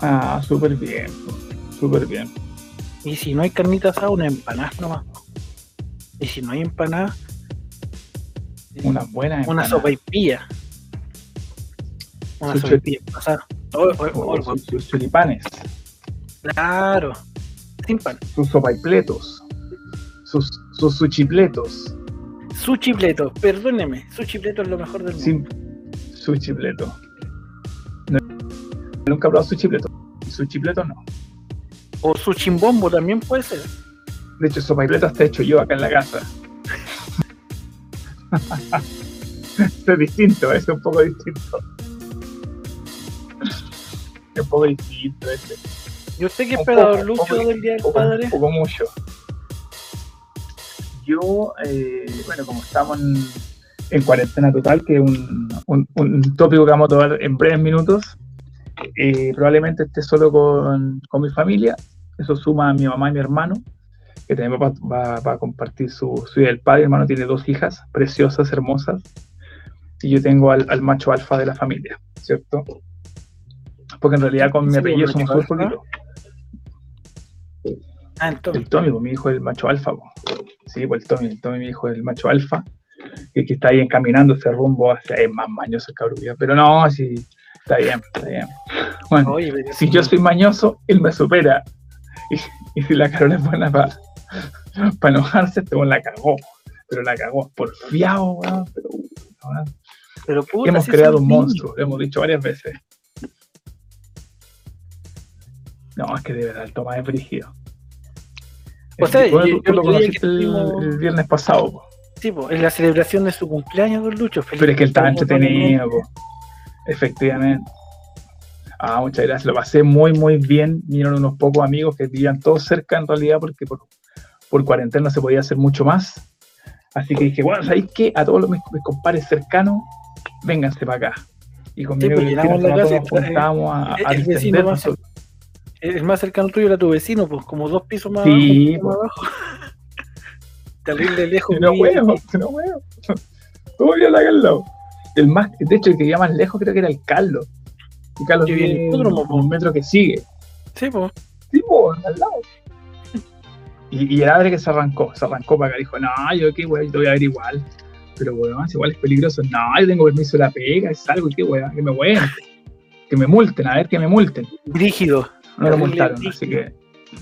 Ah, súper bien. Súper bien. Y si no hay carnita asada, una empanada nomás. Y si no hay empanada, Una buena una empanada. sopa y pilla. Una Su sopa y chut- pilla. pasada. Oh, oh, oh, sus, sus choripanes, claro. Sin pan. sus sopaipletos, sus, sus suchipletos, Su chipleto, perdóneme, su chipleto es lo mejor del mundo. sin su chipleto. No, nunca he probado su chipleto. Su chipleto no. O su chimbombo también puede ser. De hecho, sopaipleto está hecho yo acá en la casa. Esto es distinto, es un poco distinto. Es un poco distinto este. ¿Y usted qué poco, don Lucio, poco, del Día del poco, Padre? un poco mucho. Yo, eh, bueno, como estamos en, en cuarentena total, que es un, un- un tópico que vamos a tomar en breves minutos, eh, probablemente esté solo con, con mi familia. Eso suma a mi mamá y mi hermano, que también va, va- va a compartir su, su día del padre. Hermano tiene dos hijas preciosas, hermosas, y yo tengo al, al macho alfa de la familia, ¿cierto? Porque en realidad con mi apellido somos alfa. poquitos. Ah. El Tommy, pues mi hijo es el macho alfa. po. Sí, pues el Tommy, el Tommy, mi hijo es el macho alfa. que, que está ahí encaminándose rumbo hacia es más mañoso el cabrón, pero no, sí, está bien, está bien. Bueno, Oye, si yo soy mañoso, él me supera. Y, y si la Carol es buena para enojarse, este weón la cagó. Pero la cagó porfiado, weón. Pero, weón, pero puta, hemos si creado un monstruo, lo hemos dicho varias veces. No, es que de verdad el Tomás es brígido. O sea, Bueno, yo- lo el conociste el, el viernes pasado, po. Sí, po, en la celebración de su cumpleaños, don Lucho. feliz pero es que él estaba entretenido, po. efectivamente. Ah, muchas gracias, lo pasé muy, muy bien. Vinieron unos pocos amigos que vivían todos cerca en realidad, porque por, por cuarentena se podía hacer mucho más. Así que dije, bueno, ¿sabéis qué? A todos los, mis, mis compadres cercanos, vénganse para acá. Y con Sí, mi pues, la casa y- juntábamos a, a el- el vecino más cerca. El más cercano tuyo era tu vecino, pues como dos pisos más Sí, abajo. po. más abajo. Terrible lejos. No huevo, no huevo. ¿Cómo vio la al lado? El más, de hecho, el que vivía más lejos creo que era el Carlos. Y Carlos Que vive en el hipódromo, un metro que sigue. Sí, pues. Sí, po, al lado. Y, y el padre que se arrancó, se arrancó para acá, dijo, no, yo qué weón, yo te voy a ver igual. Pero weón, si igual es peligroso. No, yo tengo permiso de la pega, es algo, qué weón, que me weón. Que me multen, a ver que me multen. Brígido. No lo multaron, así que.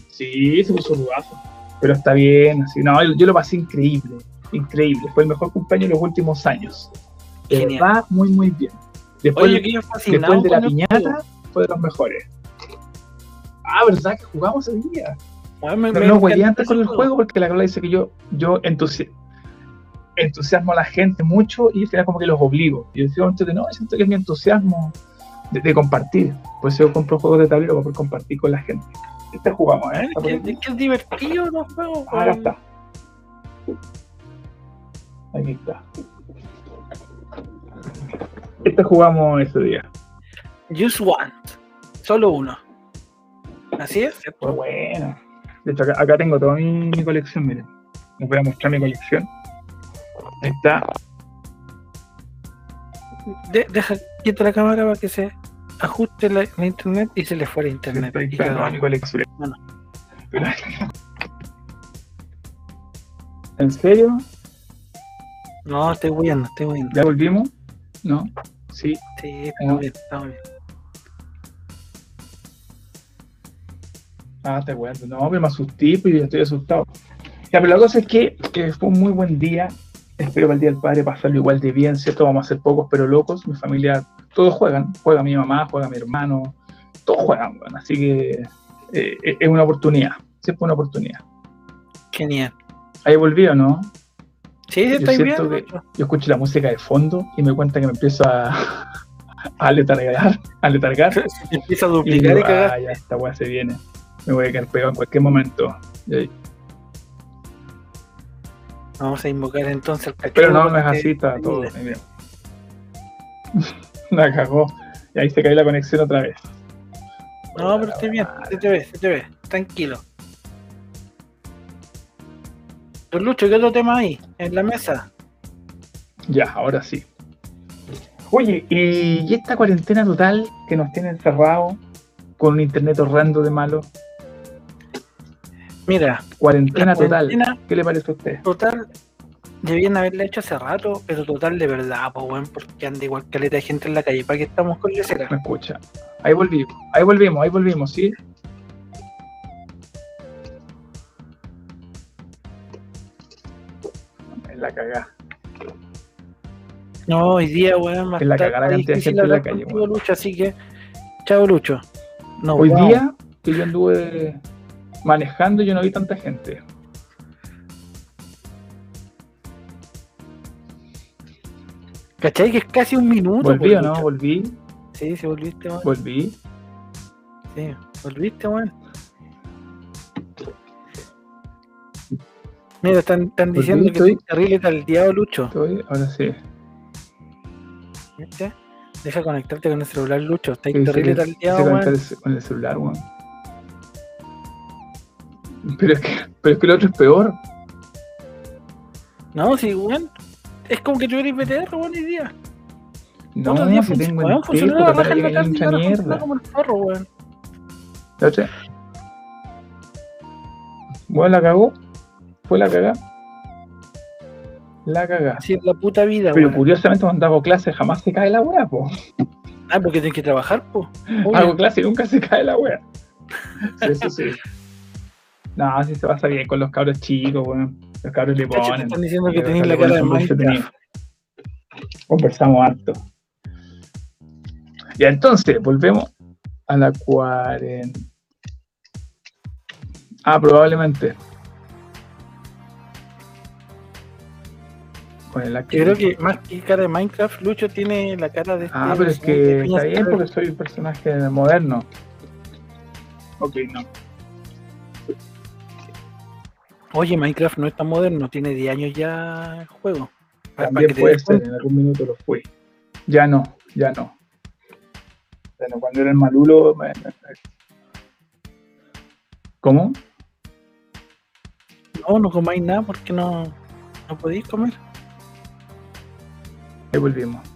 Sí, se puso rudazo. Pero está bien, así. No, yo, yo lo pasé increíble, increíble. Fue el mejor cumpleaños de los últimos años. De Genial. verdad, muy, muy bien. Después, Oye, yo después de la el piñata, fue de los mejores. Ah, ¿verdad que jugamos ese día? Weón, me- No, me no, encanta güey, antes con el juego porque la Carola dice que yo, yo entusi- entusiasmo a la gente mucho y al final como que los obligo. Y yo decía, "Conchete, no, siento que es mi entusiasmo de, de compartir. Pues yo compro juegos de tablero para poder compartir con la gente. Este jugamos, ¿eh? Es por que, es que es divertido los juegos. Ah, acá está. Aquí está. Este jugamos ese día. Just one. Solo uno. Así es, ¿cierto? bueno. De hecho, acá, acá tengo toda mi, mi colección, miren. Les voy a mostrar mi colección. Ahí está. De- deja quieta la cámara para que se ajuste la, la internet y se le fuera internet. Ahí Y está cagamos. toda mi colección. Bueno. Pero- ¿En serio? No, estoy huyendo, estoy huyendo. ¿Ya volvimos? ¿No? Sí. Sí, estamos bien, estamos bien. Ah, te acuerdo. No, pero me asusté, pues yo estoy asustado. Ya, pero la cosa es que eh, fue un muy buen día. Espero para el Día del Padre pasarlo igual de bien, ¿cierto? Vamos a ser pocos pero locos. Mi familia, todos juegan. Juega mi mamá, juega mi hermano. Todos juegan, bueno. Así que eh, es una oportunidad. Siempre una oportunidad. Genial. Ahí volví, ¿o no? Sí, estáis bien. que-. Yo escucho la música de fondo y me cuenta que me empiezo a, a letargar, a letargar. Empieza a Y duplicar digo, y ah, ya, esta weá se viene. Me voy a quedar pegado en cualquier momento. Vamos a invocar entonces al cachorro. Pero no, no es así, está todo. La cagó. Y ahí se cae la conexión otra vez. No, pero estoy bien, se te ve, se te ve, tranquilo. Don Lucho, ¿qué otro tema hay en la mesa? Ya, ahora sí. Oye, y, y esta cuarentena total que nos tiene encerrados con un internet horrendo de malo. Mira, Cuarentena total. cuarentena ¿Qué le parece a usted? total debían haberla hecho hace rato, pero total de verdad, pues bueno, porque anda igual caleta de gente en la calle. ¿Para qué estamos con lesera? Me escucha. Ahí volvimos, ahí volvimos, ahí volvimos, ¿sí? Es la cagada. No, hoy día, weón, más Es la cagada cantidad de gente en la calle, weón. Lucho, así que, chao, Lucho. No, Hoy día que yo anduve manejando, yo no vi tanta gente. ¿Cachai? Que es casi un minuto. ¿Volví pues, o no? Volví, Sí, sí, volviste, weón. volví. Sí, volviste, weón. Mira, están, están Volví, diciendo que estoy. soy terrible tal diablo, Lucho. Estoy, ahora sí. ¿Viste? Deja conectarte con el celular, Lucho. Está terrible que- tal dice diablo, conectar weón. con el celular, weón. Pero es, que, pero es que el otro es peor. No, sí, weón. Es como que eres BTR, weón, hoy día. No, Otro día si tengo weón, tiempo, la raja en la tarde y ahora funciona como el forro, weón. La otra. Bueno, la cagó. Fue la cagada. La cagá. Es la puta vida, Pero weón. curiosamente cuando hago clase jamás se cae la wea, po. Ah, porque tienes que trabajar, po. Obvio. Hago clase y nunca se cae la wea. Sí, eso sí. No, sí se pasa bien con los cabros chicos, weón. Los cabros le ponen. están diciendo que Le tenés la cara de. Minecraft. Conversamos harto. Y entonces, volvemos a la cuarenta. Ah, probablemente. Yo creo que más que cara de Minecraft, Lucho tiene la cara de este Ah, pero es que está bien porque soy un personaje moderno. Ok, no. Oye, Minecraft no es tan moderno, tiene 10 años ya el juego. También puede ser, en algún minuto lo fui. Ya no, ya no. Bueno, cuando era el malulo. me- me- ¿Cómo? No, no comáis nada porque no, no podéis comer. Ahí volvimos.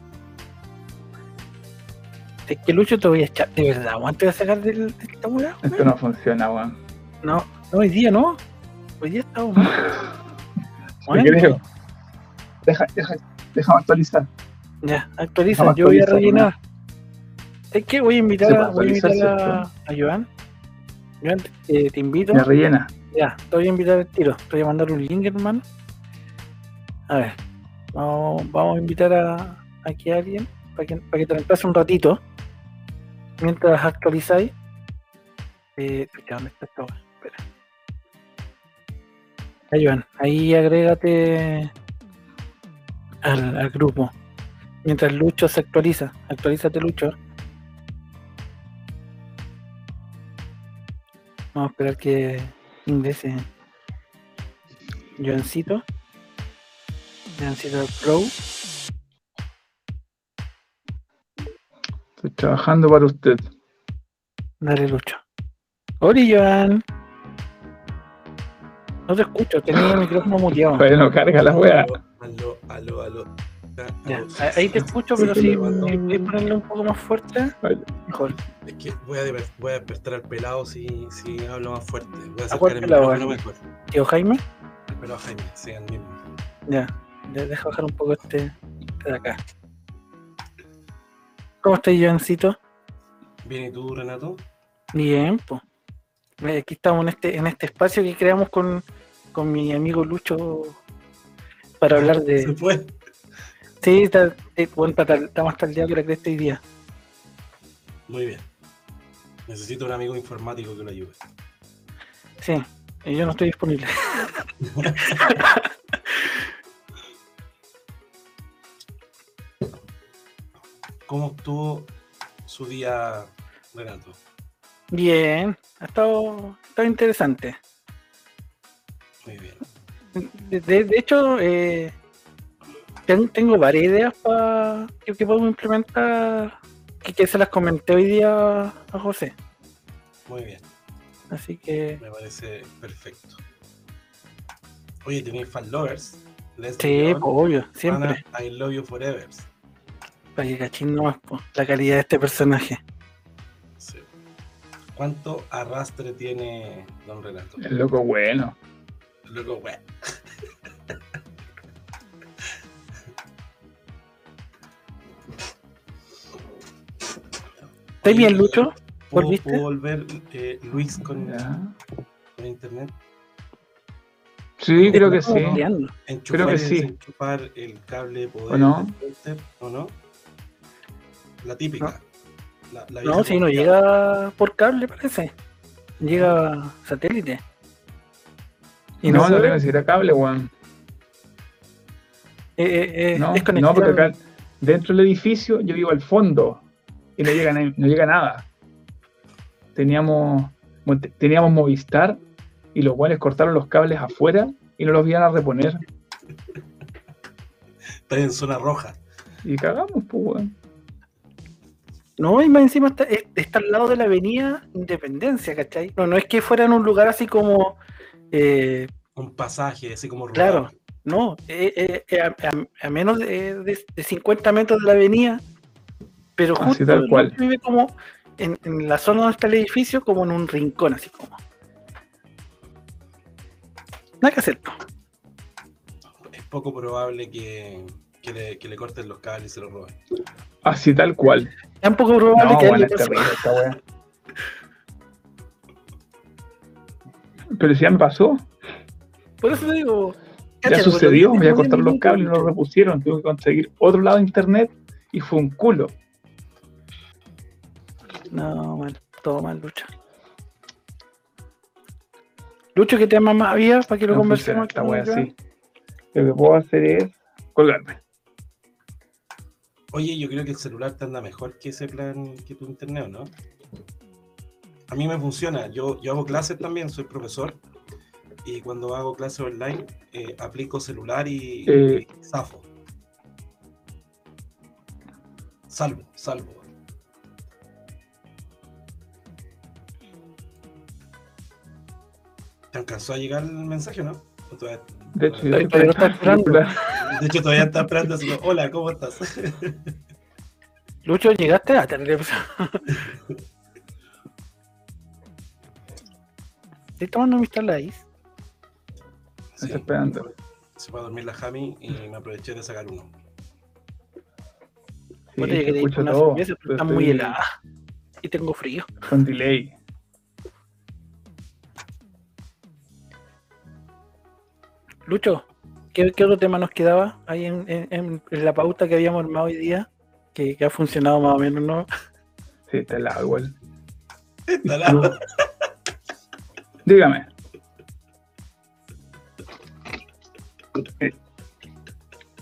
Es que Lucho te voy a echar, de verdad, voy a sacar del- de esta weá. Esto no funciona, weón. No, no, hoy día no. Hoy día estamos Bueno, creo. Deja, deja, déjame actualizar. Ya, actualiza, yo voy a rellenar. Es que voy a invitar, a, voy a, invitar a, a Joan. Joan, eh, te invito. Me rellena. Ya, te voy a invitar al tiro. Te voy a mandar un link, hermano. A ver, vamos, vamos a invitar a aquí a alguien para que, para que te reemplace un ratito. Mientras actualizáis. Eh, ¿dónde está esta? Espera. Ahí, Joan, ahí agrégate al, al grupo. Mientras Lucho se actualiza. Actualízate, Lucho. Vamos a esperar que ingrese Joancito. Joancito Pro. Estoy trabajando para usted. Dale, Lucho. Hola, Joan. No te escucho, tenía el micrófono muteado. Todavía no carga la wea. Aló, aló, aló. Ah, Ya, ahí te escucho, pero sí, si puedes ponerle un poco más fuerte, Vale. mejor. Es que voy a, voy a despertar al pelado si, si hablo más fuerte. Voy a ¿A cuál acercar el pelado, micrófono mejor. Tío Jaime, El pelado Jaime, sí, el mismo. ya, ya, deja bajar un poco este, este de acá. ¿Cómo estás, Joancito? Bien, ¿y tú, Renato? Bien, pues. Aquí estamos en este, en este espacio que creamos con, con mi amigo Lucho para hablar Se de. fue. Sí, está, eh, bueno, está, está más tardeado que hoy día. Muy bien. Necesito un amigo informático que lo ayude. Sí, y yo no estoy disponible. ¿Cómo estuvo su día, Renato? Bien, ha estado, ha estado interesante. Muy bien. De, de- de hecho, eh, ten- tengo varias ideas para que, que podemos implementar, que, que se las comenté hoy día a José. Muy bien. Así que, Me parece perfecto. Oye, ¿tenéis fan lovers? Sí, pues, obvio, siempre. Ana, I love you forever. Para que cachín nomás, po, la calidad de este personaje. Sí. ¿Cuánto arrastre tiene Don Renato? El loco bueno. Wey. ¿Estás bien, Lucho? ¿Puedo, volver eh, Luis con, con internet? Sí, creo que sí. Enchufar, que el- sí. enchufar el cable poder ¿O no? router, ¿o no? La típica. La, la No, si no llega por cable, parece. Llega satélite. Y no, no ve. tengo que seguir a cable, weón. Eh, eh, eh, No, es no, porque acá dentro del edificio yo vivo al fondo y no llega, no llega nada. Teníamos, mo- teníamos Movistar y los guanes cortaron los cables afuera y no los iban a reponer. Está en zona roja. Y cagamos, pues, weón. No, y más encima está, es- está al lado de la avenida Independencia, ¿cachai? No, no es que fuera en un lugar así como. Eh, Un pasaje así como rural. claro, no, eh, eh, a, a- a menos de, de- de 50 metros de la avenida, pero Así justo tal cual. Vive como en, en la zona donde está el edificio, como en un rincón, así como. Nada que hacer, po. poco probable que, que le, que le corten los cables y se los roben. Así tal cual. Es un poco probable No, que bueno, alguien Pero si ya me pasó, Por eso te digo. ya sucedió, porque voy a cortar los cables y no los repusieron. Tuve que conseguir otro lado de internet y fue un culo. No, mal, todo mal, Lucho. Lucho, ¿qué tema más había para que lo No conversemos? funciona aquí esta wea así. Lo que puedo hacer es colgarme. Oye, yo creo que el celular te anda mejor que ese plan que tu internet, ¿o ¿no? A mí me funciona. Yo, yo hago clases también, soy profesor. Y cuando hago clases online, eh, aplico celular y, Eh. y zafo. Salvo, salvo. ¿Te alcanzó a llegar el mensaje o no? ¿O todavía- De hecho, Todavía lo está esperando. De hecho, todavía está esperando así, como, Hola, ¿cómo estás? Lucho, ¿llegaste a tener Estoy tomando mis taláis. Sí, Está esperando. Se fue a dormir la Jami y me aproveché de sacar uno. Sí, quería ir escucho una todo. cerveza, pero pero está muy helada. Y tengo frío. Con delay. Lucho, ¿qué, qué otro tema nos quedaba ahí en, en- en- en la pauta que habíamos armado hoy día? Que, que ha funcionado más o menos, ¿no? Sí, está helado igual. Está la- Dígame.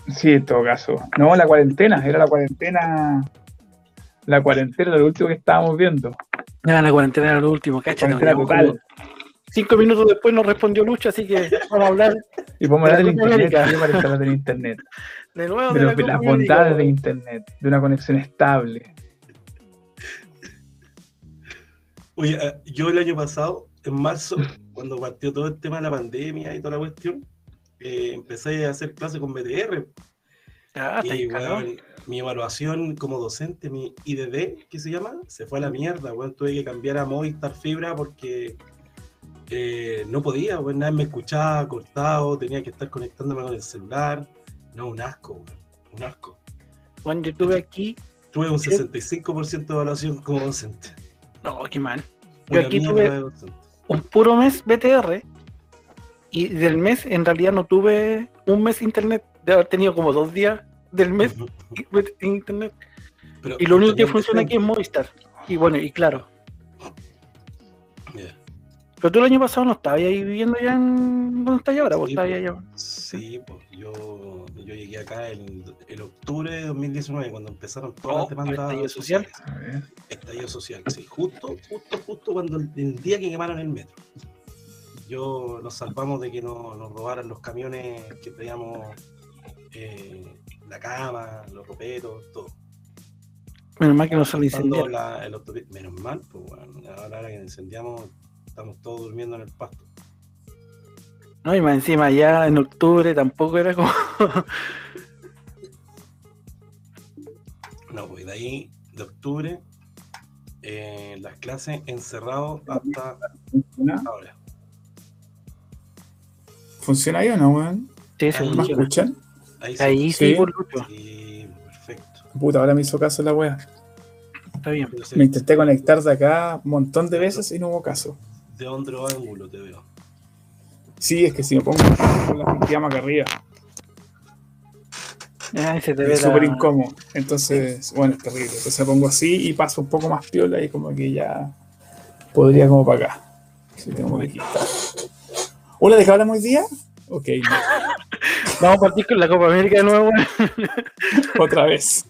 Sí, en todo caso. No, la cuarentena, era la cuarentena. La cuarentena, lo último que estábamos viendo. Ya la cuarentena era lo último, cáchate. Cinco minutos después nos respondió Lucho, así que vamos a hablar Y podemos hablar del internet, América. ¿qué le parece hablar del internet? de nuevo De de los- la las bondades de internet, de una conexión estable. Oye, eh, yo el año pasado, en marzo, cuando partió todo el tema de la pandemia y toda la cuestión, eh, empecé a hacer clases con BTR. Ah, y, weón, mi evaluación como docente, mi IDD, que se llama, se fue a la mierda, weón. Tuve que cambiar a Movistar Fibra porque eh, no podía, weón. Nadie me escuchaba, cortado, tenía que estar conectándome con el celular. No, un asco, weón. Un asco. Bueno, yo tuve aquí. Tuve un 65% de evaluación como docente. No, qué mal. Yo Una aquí tuve-. Un puro mes BTR. Y del mes, en realidad, no tuve un mes internet. De haber tenido como dos días del mes internet. Pero- Y lo único que funciona aquí es Movistar. Y bueno, y claro. Pero tú el año pasado no estabas ahí viviendo ya en donde estás ahora, vos Sí, estabas pues. allá. Sí, pues yo, yo llegué acá en, en octubre de 2019, cuando empezaron todas Oh, las demandas estallido social. sociales. Estallido social, sí. Justo, justo, justo cuando el, el día que quemaron el metro. Yo nos salvamos de que no, nos robaran los camiones que traíamos eh, la cama, los roperos, todo. Menos mal que no se lo Pasando incendiaron. Menos mal, pues bueno, ahora, ahora que incendiamos, estamos todos durmiendo en el pasto. No, y más encima ya en octubre tampoco era como. No, pues de ahí, de octubre, eh, las clases encerrado hasta ¿Funciona? ahora. ¿Funciona ahí o no, weón? Sí, se. ¿Me escuchan? Ahí sí. Ahí sí, Sí. por Lucho. Sí, perfecto. Puta, ahora me hizo caso la wea. Está bien. Pero sí, Me intenté conectar de acá un montón de veces y no hubo caso. De otro ángulo te veo. Sí, es que si me pongo con la pijama acá arriba, Ay, se te ve es la- súper incómodo. Entonces, bueno, es terrible. Entonces pongo así y paso un poco más piola y como que ya podría como para acá. Sí, tengo que quitar. Hola, ¿de qué hablamos hoy día? Ok, no. Vamos a partir con la Copa América de nuevo. otra vez.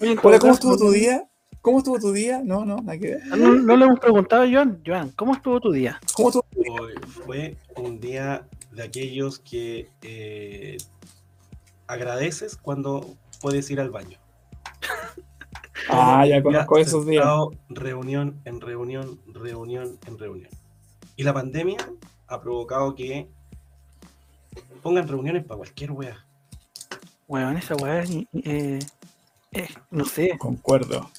Oye, Hola, ¿cómo estuvo tu día? ¿Cómo estuvo tu día? No, no, nada que ver. No, no le hemos preguntado a Joan. Joan, ¿cómo estuvo tu día? ¿Cómo estuvo tu día? Hoy fue un día de aquellos que eh, agradeces cuando puedes ir al baño. Ah, ya Ya conozco esos días. Reunión en reunión, reunión en reunión. Y la pandemia ha provocado que pongan reuniones para cualquier wea. Weón, esa weá, eh, eh, no sé. Concuerdo.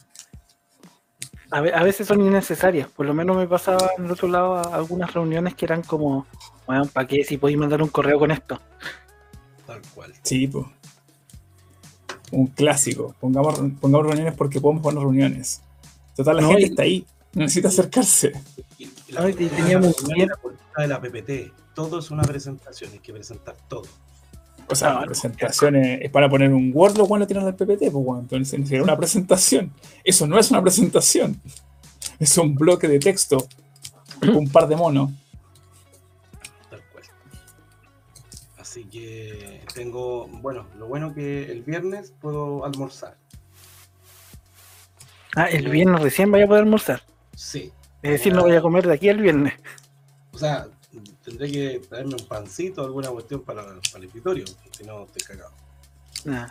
A, ve- a veces son innecesarias. Por lo menos me pasaba en el otro lado a- algunas reuniones que eran como, bueno, ¿para qué si podéis mandar un correo con esto? Tal cual. Sí, pues. Un clásico. Pongamos, pongamos reuniones porque podemos poner reuniones. Total, la No, gente y- está ahí. Necesita acercarse. Y, teníamos la, la de la PPT. Todo es una presentación, hay que presentar todo. O sea, No, la presentación es, para poner un Word, lo cual lo tienen al PPT, pues bueno, entonces ni siquiera una presentación. Eso no es una presentación. Es un bloque de texto, un par de monos. Tal cual. Así que tengo, bueno, lo bueno que el viernes puedo almorzar. Ah, el viernes recién vaya a poder almorzar. Sí. Es decir, no voy a comer de aquí al viernes. O sea, tendré que traerme un pancito o alguna cuestión para, para el escritorio, si no estoy cagado. Nah.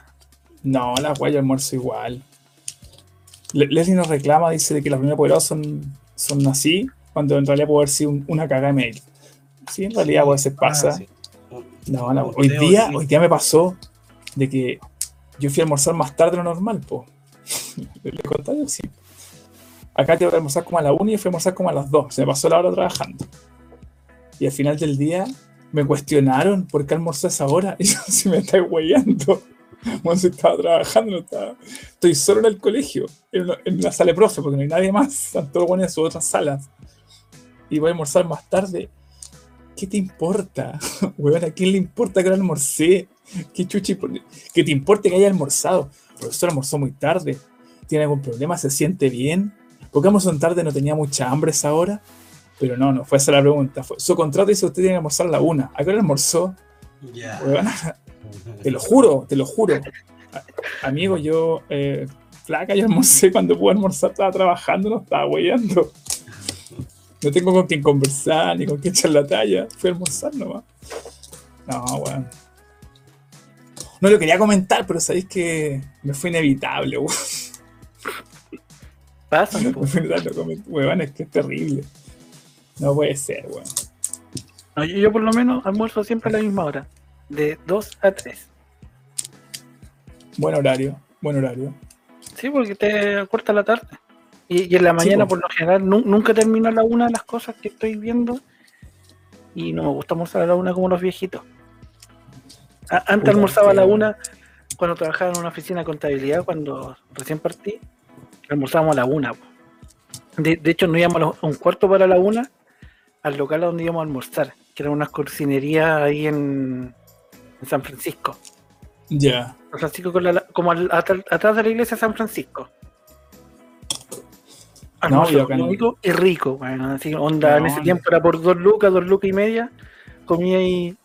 No, la guaya almuerzo igual. Le- Leslie nos reclama, dice de que los primeros apoderados son, son así, cuando en realidad puede haber sido un- una cagada de mail. Sí, en realidad a veces pasa. Ah, sí. Un- No, no, un hoy día, hoy día me pasó de que yo fui a almorzar más tarde de lo normal, po. ¿Le conté? Sí. Acá tengo que almorzar como a la 1 y fui a almorzar como a las 2. Se me pasó la hora trabajando. Y al final del día me cuestionaron por qué almorzé a esa hora. Y yo, si me estáis huellando. Bueno, si estaba trabajando, no estaba. Estoy solo en el colegio, en en la sala de profe, porque no hay nadie más. Están todos buenos en sus otras salas. Y voy a almorzar más tarde. ¿Qué te importa? Weón, ¿a quién le importa que no almorcé? ¿Qué chuchi? Que te importe que haya almorzado. El profesor almorzó muy tarde. ¿Tiene algún problema? ¿Se siente bien? ¿Por qué almorzó tarde? ¿No tenía mucha hambre esa hora? Pero no, no fue esa la pregunta. Fue, su contrato dice que usted tiene que almorzar a la una. ¿A qué hora almorzó? Ya. Weón, te lo juro, te lo juro. Amigo, yo, eh, flaca, yo almorcé cuando pude almorzar, estaba trabajando, no estaba weyando. No tengo con quién conversar, ni con quién echar la talla. Fui a almorzar nomás. No, weón. No lo quería comentar, pero sabéis que me fue inevitable, weón. Pasa, weón, es que es terrible. No puede ser, weón. No, yo, yo por lo menos almuerzo siempre a la misma hora. De 2 a 3. Buen horario, buen horario. Sí, porque te corta la tarde. Y, y en la mañana, po. por lo general, nu- nunca termino a la una de las cosas que estoy viendo. Y no me gusta almorzar a la una como los viejitos. A- antes almorzaba a la una cuando trabajaba en una oficina de contabilidad, cuando recién partí. Almorzábamos a la una. De, de hecho, nos íbamos a un cuarto para la una al local a donde íbamos a almorzar, que eran unas cocinerías ahí en, en San Francisco. Ya. San Francisco con la- como al- atrás de la iglesia de San Francisco. No, yo económico y rico, bueno, así onda, en ese tiempo era por dos lucas, dos lucas y media, comía ahí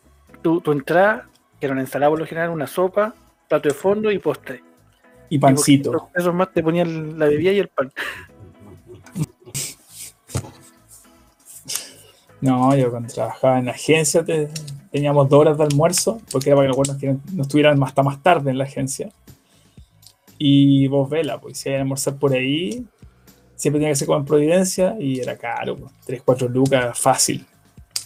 tu, tu entrada, que era una ensalada por lo general, una sopa, plato de fondo y postre. Y Y pancito. Esos más te ponían la bebida y el pan. No, yo cuando trabajaba en la agencia te- teníamos dos horas de almuerzo, porque era para que los buenos no no estuvieran hasta más tarde en la agencia. Y vos vela, pues si hay que almorzar por ahí, siempre tenía que ser como en Providencia y era caro, pues, 3, 4 lucas fácil.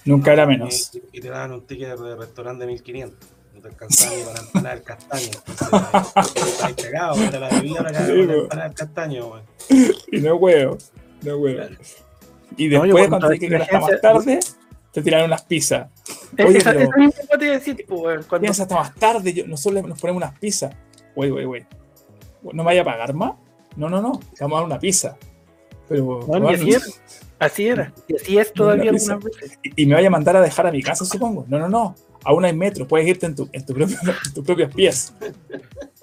Nunca era menos. Y, y te daban un ticket de restaurante de 1500. No te alcanzaba ni para la empanada del castaño. Estabas cagado, era la bebida, po. empanada del castaño, weón. Y no huevo, no huevo. Claro. Y No, después, cuando cuando tenías que en hasta más tarde, te tiraron unas pizzas. Oye, esa, pero- esa te iba a decir, pues, cuando, Piensa hasta más tarde, yo- nosotros nos ponemos unas pizzas. Güey, güey, güey. ¿No me vaya a pagar más? No, no, no. Te vamos a dar una pizza. Pero, Bueno, y así era. así era, y así es todavía Una algunas veces. y, y me vaya a mandar a dejar a mi casa, supongo. No, no, no. Aún hay metro, puedes irte en, tu, en, tu propio- en tus propios pies.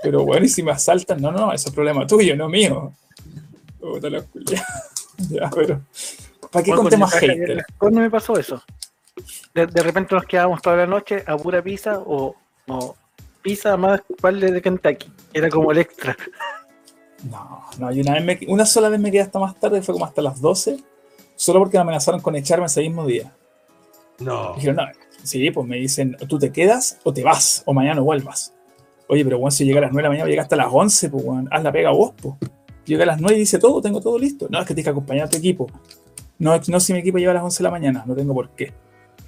Pero bueno, y si me asaltan, no, no, eso es problema tuyo, no mío. Puta la culia. ya, pero. ¿Para qué Bueno, conté con más el traje hater? de- ¿Cuándo me pasó eso? De, de repente nos quedábamos toda la noche a pura pizza o, o pizza más cual de Kentucky. Era como el extra. No, no, y una, vez me- una sola vez me quedé hasta más tarde, fue como hasta las 12, solo porque me amenazaron con echarme ese mismo día. No. Dijeron, no, sí, pues me dicen, tú te quedas o te vas, o mañana no vuelvas. Oye, pero bueno, si llega a las 9 de la mañana, llega hasta las 11, pues, haz la pega vos, pues. Llega a las 9 y dice todo, tengo todo listo. No, es que tienes que acompañar a tu equipo. No, no si mi equipo llega a las 11 de la mañana, no tengo por qué.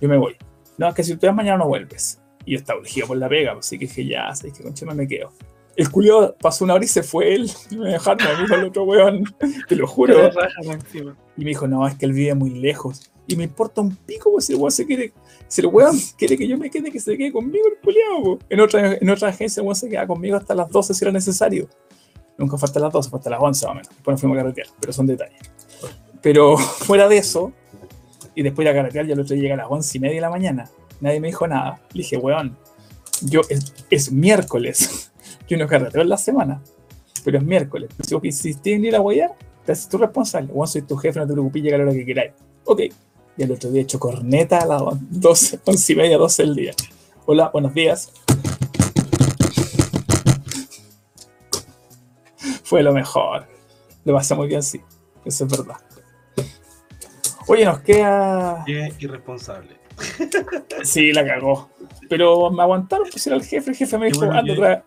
Yo me voy. No, es que si tú vas mañana no vuelves. Y yo estaba urgido por la pega, pues, así que dije, ya, así que conchema me quedo. El culiao pasó una hora y se fue él. Me dejaron a mí con el otro weón. Te lo juro. Y me dijo, no, es que él vive muy lejos. Y me importa un pico, pues si el weón se quiere. Si el weón quiere que yo me quede, que se quede conmigo el culiao. po. En otra, en otra agencia el weón se queda conmigo hasta las 12 si era necesario. Nunca fue hasta las 12, fue hasta las 11 más o menos. Después nos fuimos a carretear, pero son detalles. Pero fuera de eso, y después de carretear, ya el otro día llega a las 11 y media de la mañana. Nadie me dijo nada. Le dije, weón, yo es, es miércoles. Yo no carreteo en la semana, pero es miércoles. Si vos insistís en ir a guayar, te haces tú responsable. Weón, soy tu jefe, no te preocupes, llega a la hora que queráis. Ok. Y el otro día he hecho corneta a las 12, 11 y media, 12 del día. Hola, buenos días. Fue lo mejor. Lo pasé muy bien, sí. Eso es verdad. Oye, nos queda. Qué irresponsable. Sí, la cagó. Pero me aguantaron, pues era el jefe. El jefe me dijo, bueno anda, que-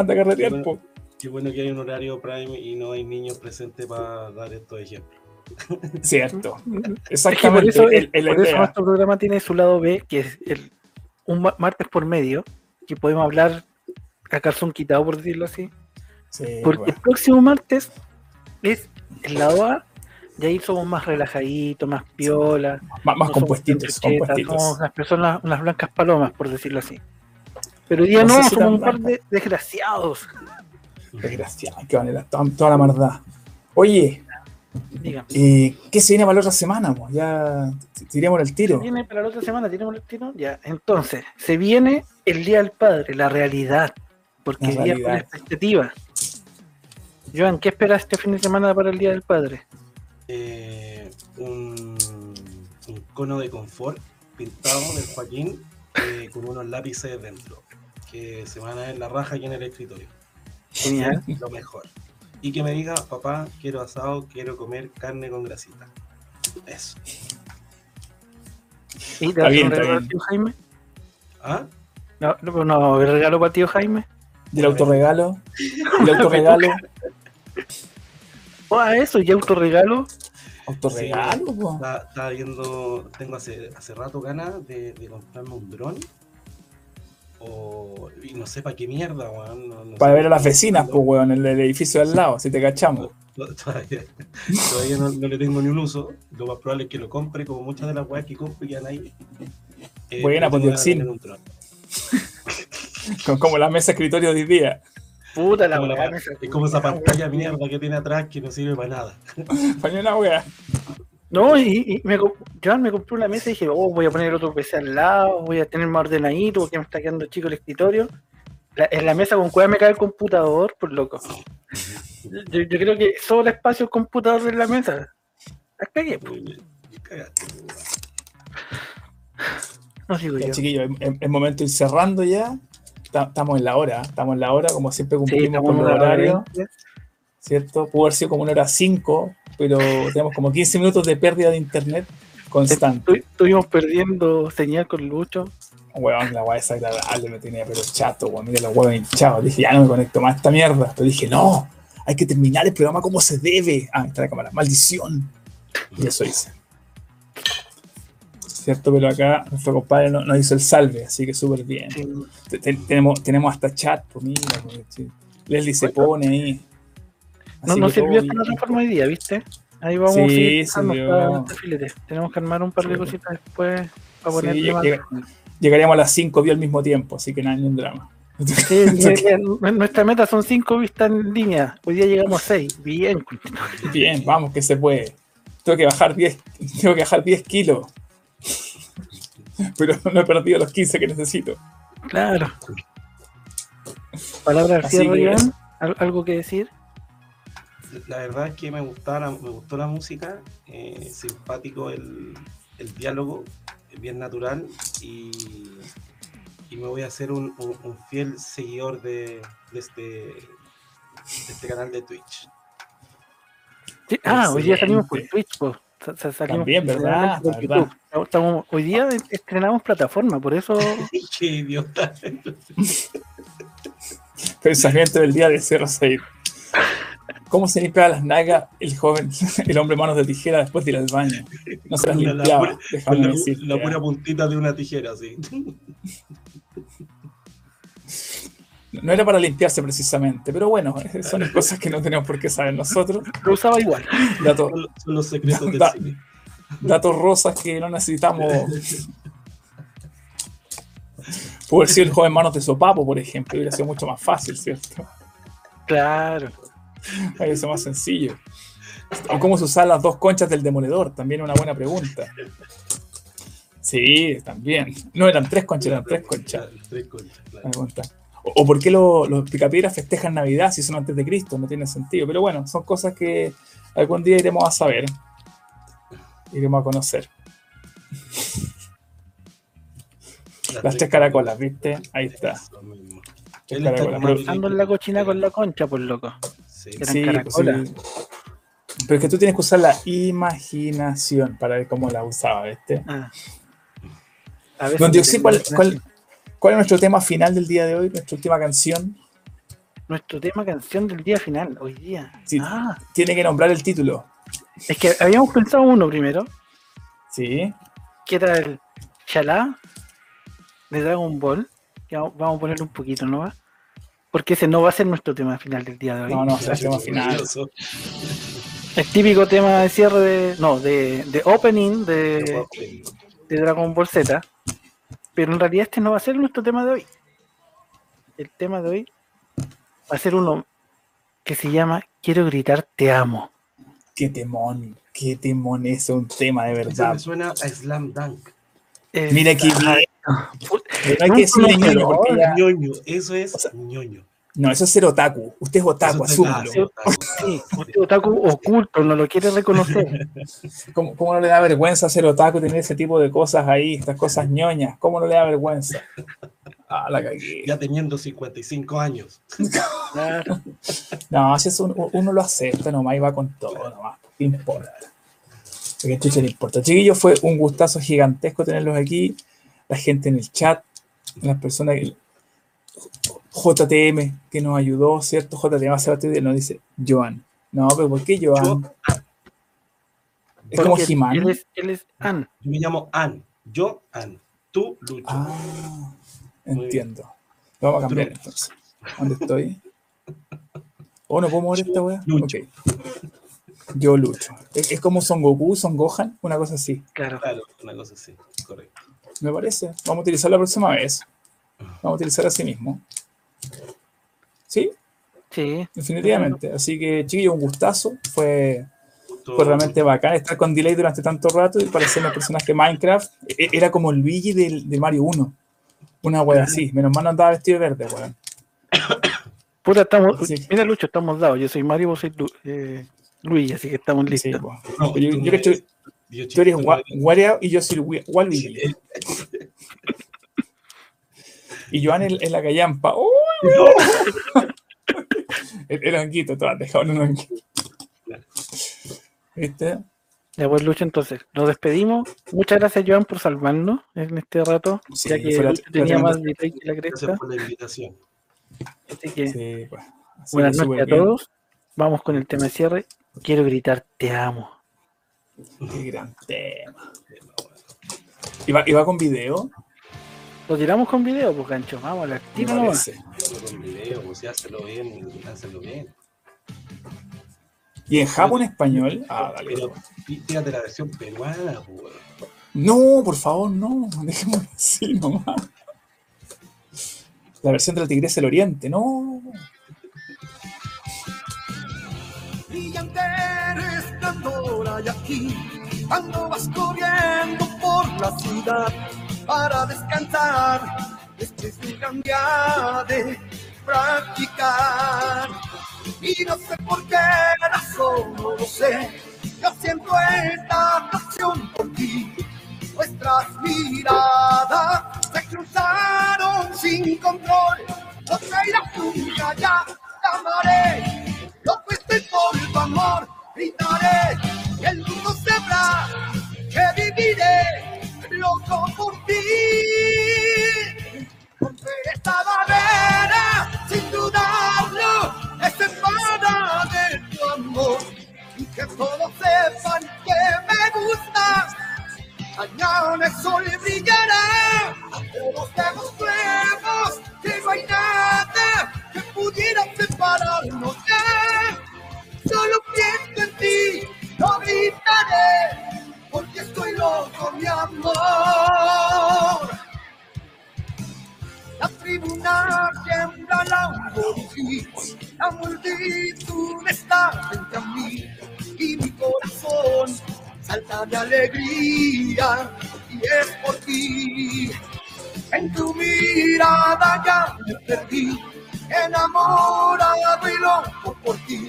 anda a carretear, Qué bueno. po". Qué bueno que hay un horario prime y no hay niños presentes para dar estos ejemplos. Cierto. Es que por Exactamente. eso, el- el- por eso nuestro programa tiene su lado B, que es el, un ma- martes por medio, que podemos hablar a calzón quitado, por decirlo así. Sí, Porque bueno. el próximo martes es el lado A, y ahí somos más relajaditos, más piola. Más, más no compuestitos, compuestitos. Somos unas personas, unas blancas palomas, por decirlo así. Pero hoy día No no, sé si somos un par de desgraciados. Desgraciado, que vale toda, toda la maldad. Oye, eh, ¿qué se viene para la otra semana? po? Ya tiremos el ¿Se tiro. viene para la otra semana? ¿Tenemos el tiro? Ya, entonces, se viene el Día del Padre, la realidad. Porque La el día con realidad. expectativa. Joan, ¿qué esperas este fin de semana para el Día del Padre? Eh, un, un cono de confort pintado del Joaquín eh, con unos lápices dentro que se van a ver la raja aquí en el escritorio. Genial. Lo mejor. Y que me diga, papá, quiero asado, quiero comer carne con grasita. Eso. ¿Y te a un regalo tío Jaime? ¿Ah? No, no, no, ¿el regalo para tío Jaime? Y el autorregalo. Y el autorregalo. Oh, a eso, y autorregalo. Autorregalo, po. Estaba, estaba viendo, tengo hace, hace rato ganas de, de comprarme un dron. O, y no sé para qué mierda, weón. no- no Para ver a las vecinas, pues, weón, en el edificio de al lado, si te cachamos. Todavía, todavía no, no le tengo ni un uso. Lo más probable es que lo compre, como muchas de las weas que compro quedan ahí. Eh, Buena. Con- Como la mesa escritorio de hoy día. Puta la weá, es como esa pantalla mierda que tiene atrás que no sirve para nada. Para una wea. No, y, y me, Joan me compré una mesa y dije, oh, voy a poner otro PC al lado, voy a tener más ordenadito porque me está quedando chico el escritorio. La- en la mesa con cueva me cae el computador, por loco. Yo, yo creo que sobra espacio el computador en la mesa. Cagaste, weón. no digo Ya, yo. chiquillos, es, es momento de ir cerrando ya. Ta- Estamos en la hora, estamos en la hora, como siempre Sí, cumplimos estamos con los horarios. ¿cierto? Pudo haber sido como una hora 5, pero tenemos como 15 minutos de pérdida de internet constante. Tu- Estuvimos perdiendo señal con Lucho. Weón, la weá es agradable, me tenía pero chato, weón, mira los huevos hinchados. Dije, ya no me conecto más a esta mierda. Pero dije, no, hay que terminar el programa como se debe. Ah, está la cámara, maldición. Y eso hice. Cierto, pero acá nuestro compadre no- nos hizo el salve, así que súper bien. Sí. Te- te- tenemos, tenemos hasta chat, pues mira, pues, sí. Leslie se pone ahí. No Así que sirvió esta plataforma hoy día, ¿viste? Ahí vamos Sí, a este filete. Tenemos que armar un par de Sí. cositas después para Sí, ponerle más. llega- Llegaríamos a las 5 días al mismo tiempo, así que nada, ni un drama. Sí, nuestra meta son cinco vistas en línea. Hoy día llegamos a seis. Bien. Bien, vamos, que se puede. Tengo que bajar 10, tengo que bajar 10 kilos. Pero no he perdido los 15 que necesito. Claro. Palabra al cierre, que Iván. eso. ¿Al- ¿Algo que decir? La verdad es que me, gustaba la- me gustó la música, eh, simpático el, el diálogo, bien natural y, y me voy a hacer un, un- un fiel seguidor de, de este, de este canal de Twitch. Sí, Ah, hoy día salimos por. Twitch, po. Sa- sa- salimos También, ¿verdad? por ¿verdad? Estamos- hoy día estrenamos plataforma, por eso ¡Qué idiota! Pensamiento del día de 06. ¿Cómo se limpiaba las nalgas el joven, el hombre manos de tijera después de ir al baño? No se las Con la- la limpiaba, pura- Con la, pura puntita de una tijera, así. No era para limpiarse precisamente, pero bueno, son cosas que no tenemos por qué saber nosotros. Lo usaba igual. Datos, Son, son los secretos del Da- cine. Datos rosas que no necesitamos. Pudo haber sido el joven manos de sopapo, por ejemplo, hubiera sido mucho más fácil, ¿cierto? Claro. Hubiera sido más sencillo. O cómo se usaban las dos conchas del demoledor, también una buena pregunta. Sí, también. No eran tres conchas, eran tres conchas. O, o por qué lo- los picapiedras festejan Navidad si son antes de Cristo, no tiene sentido. Pero bueno, son cosas que algún día iremos a saber. Iremos a conocer. Las tres caracolas, ¿viste? Ahí está. Él está Pero- Ando en la cochina con la concha, por loco. Sí. Pues, caracolas. sí. Pero es que tú tienes que usar la imaginación para ver cómo la usaba, ¿viste? Ah. A me ¿cuál, tengo- cuál, cuál es nuestro tema final del día de hoy? Nuestra última canción. Nuestro tema canción del día final, hoy día. Sí. Ah, Tiene que nombrar el título. Es que habíamos pensado uno primero, Sí. que era el Chalá de Dragon Ball. Que vamos a ponerle un poquito, ¿no? va? Porque ese no va a ser nuestro tema final del día de hoy. No, no, será el tema final. El típico tema de cierre de. No, de, de opening de, de Dragon Ball Z. Pero en realidad este no va a ser nuestro tema de hoy. El tema de hoy va a ser uno que se llama Quiero gritar te amo. Qué temón, qué temón, es un tema de verdad. me suena a Slam Dunk. Eh, Mira qué bien. put- Pero no hay que decirle ñoño conocedor, porque ya- ñoño, eso es O sea, ñoño. No, eso es ser otaku. Usted es otaku, es asúmelo. Sí, usted otaku oculto, no lo quiere reconocer. ¿Cómo, cómo no le da vergüenza ser otaku y tener ese tipo de cosas ahí, estas cosas ñoñas? ¿Cómo no le da vergüenza? Ah, la cagué. Ya teniendo 55 años. Claro. No, si eso uno, uno lo acepta nomás y va con todo nomás. ¿Qué importa? ¿A qué chucha le importa? Chiquillos, fue un gustazo gigantesco tenerlos aquí. La gente en el chat, las personas que... JTM que nos ayudó, ¿cierto? JTM hace y nos dice Joan. No, pero ¿por qué Joan? Es como He-Man. Él es, él es An. Yo me llamo An. Yo, An. Tú, Lucho. Ah. Entiendo. Lo vamos a cambiar entonces. ¿Dónde estoy? ¿O no puedo mover esta weá? Lucho. Ok. Yo lucho. Es, es como Son Goku, Son Gohan, una cosa así. Claro. Claro, una cosa así. Correcto. Me parece. Vamos a utilizar la próxima vez. Vamos a utilizar así mismo. Sí, Sí. definitivamente. Así que, chiquillos, un gustazo. Fue, fue realmente bacán estar con delay durante tanto rato y parecerme un personaje de Minecraft. E- Era como el Luigi del, de Mario 1. Una wea así. Menos mal no andaba vestido de verde, weón. Puta, estamos. Sí. Mira, Lucho, estamos dados. Yo soy Mario, vos sois Lu- eh, Luis, así que estamos Sí, listos. No, Yo, tú yo no que tú, eres- yo tú no Wario y yo soy Wi- Waluigi. Y Joan en, en la callampa. ¡Uy! el, el honguito, todo dejado en un honguito. ¿Viste? Ya pues, Lucho, entonces, nos despedimos. Muchas gracias, Joan, por salvarnos en este rato, Sí, ya que la- tenía más delay que la cresta. Gracias por la invitación. Así que, Sí, pues. Así buenas noches a bien. todos. Vamos con el tema de cierre. Quiero gritar, te amo. Qué gran tema. ¿Y va, y va con video? Lo tiramos con video, pues, gancho. Vamos a la Me tira nomás. con video, pues bien, hazlo bien. ¿Y en Japón español? Ah, dale. Pero tírate la versión peruana, weón. No, por favor, no. Dejémoslo así nomás. La versión de la Tigresa del Oriente, no. brillante resplandor hay aquí cuando vas corriendo por la ciudad para descansar después de un día de practicar y no sé por qué razón no lo sé. Yo siento esta pasión por ti. Nuestras miradas se cruzaron sin control. No te irás nunca ya te amaré. No por tu amor, gritaré. Y el mundo sabrá que viviré loco por ti. Romper esta barrera sin dudarlo, es espada de tu amor y que todos sepan que me gusta. Mañana el sol brillará, a la multitud está frente a mí y mi corazón salta de alegría y es por ti. En tu mirada ya me perdí, enamorado y loco por ti.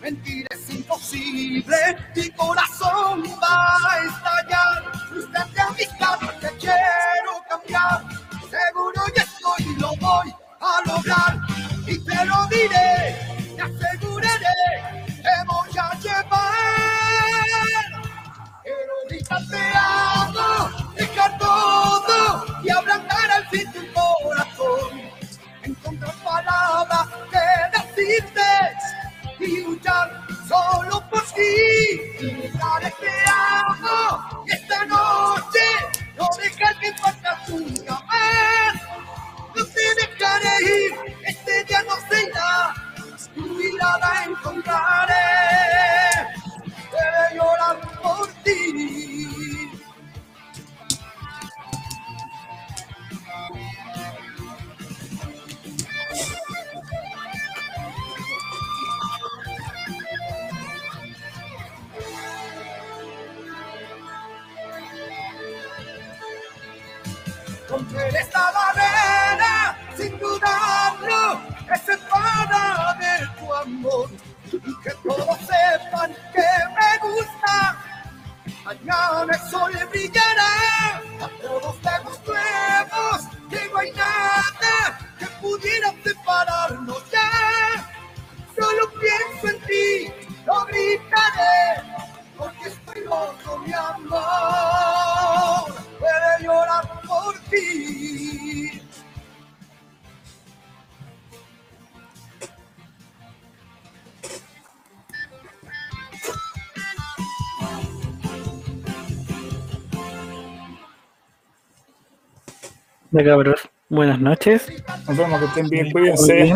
Mentir es imposible, mi corazón va a estallar. Frustrante a mi casa, te quiero cambiar. Seguro ya estoy y lo voy a lograr. Te lo diré, te aseguraré, te voy a llevar. Quiero gritarte amo, dejar todo y ablandar al fin tu corazón. Encontrar palabras que decirte y luchar solo por ti. Y gritar te amo esta noche no dejar que faltas nunca más. No te dejaré ir, irá, tu mirada encontraré. Debe llorar por ti. Romper esta barrera sin dudarlo me separa de tu amor y que todos sepan que me gusta. Mañana el sol brillará, a todos demostremos que no hay nada que pudiera separarnos ya. Solo pienso en ti, lo gritaré, porque estoy loco, mi amor. Puede llorar por ti. cabros. Buenas noches. Nos vemos, que estén bien, cuídense.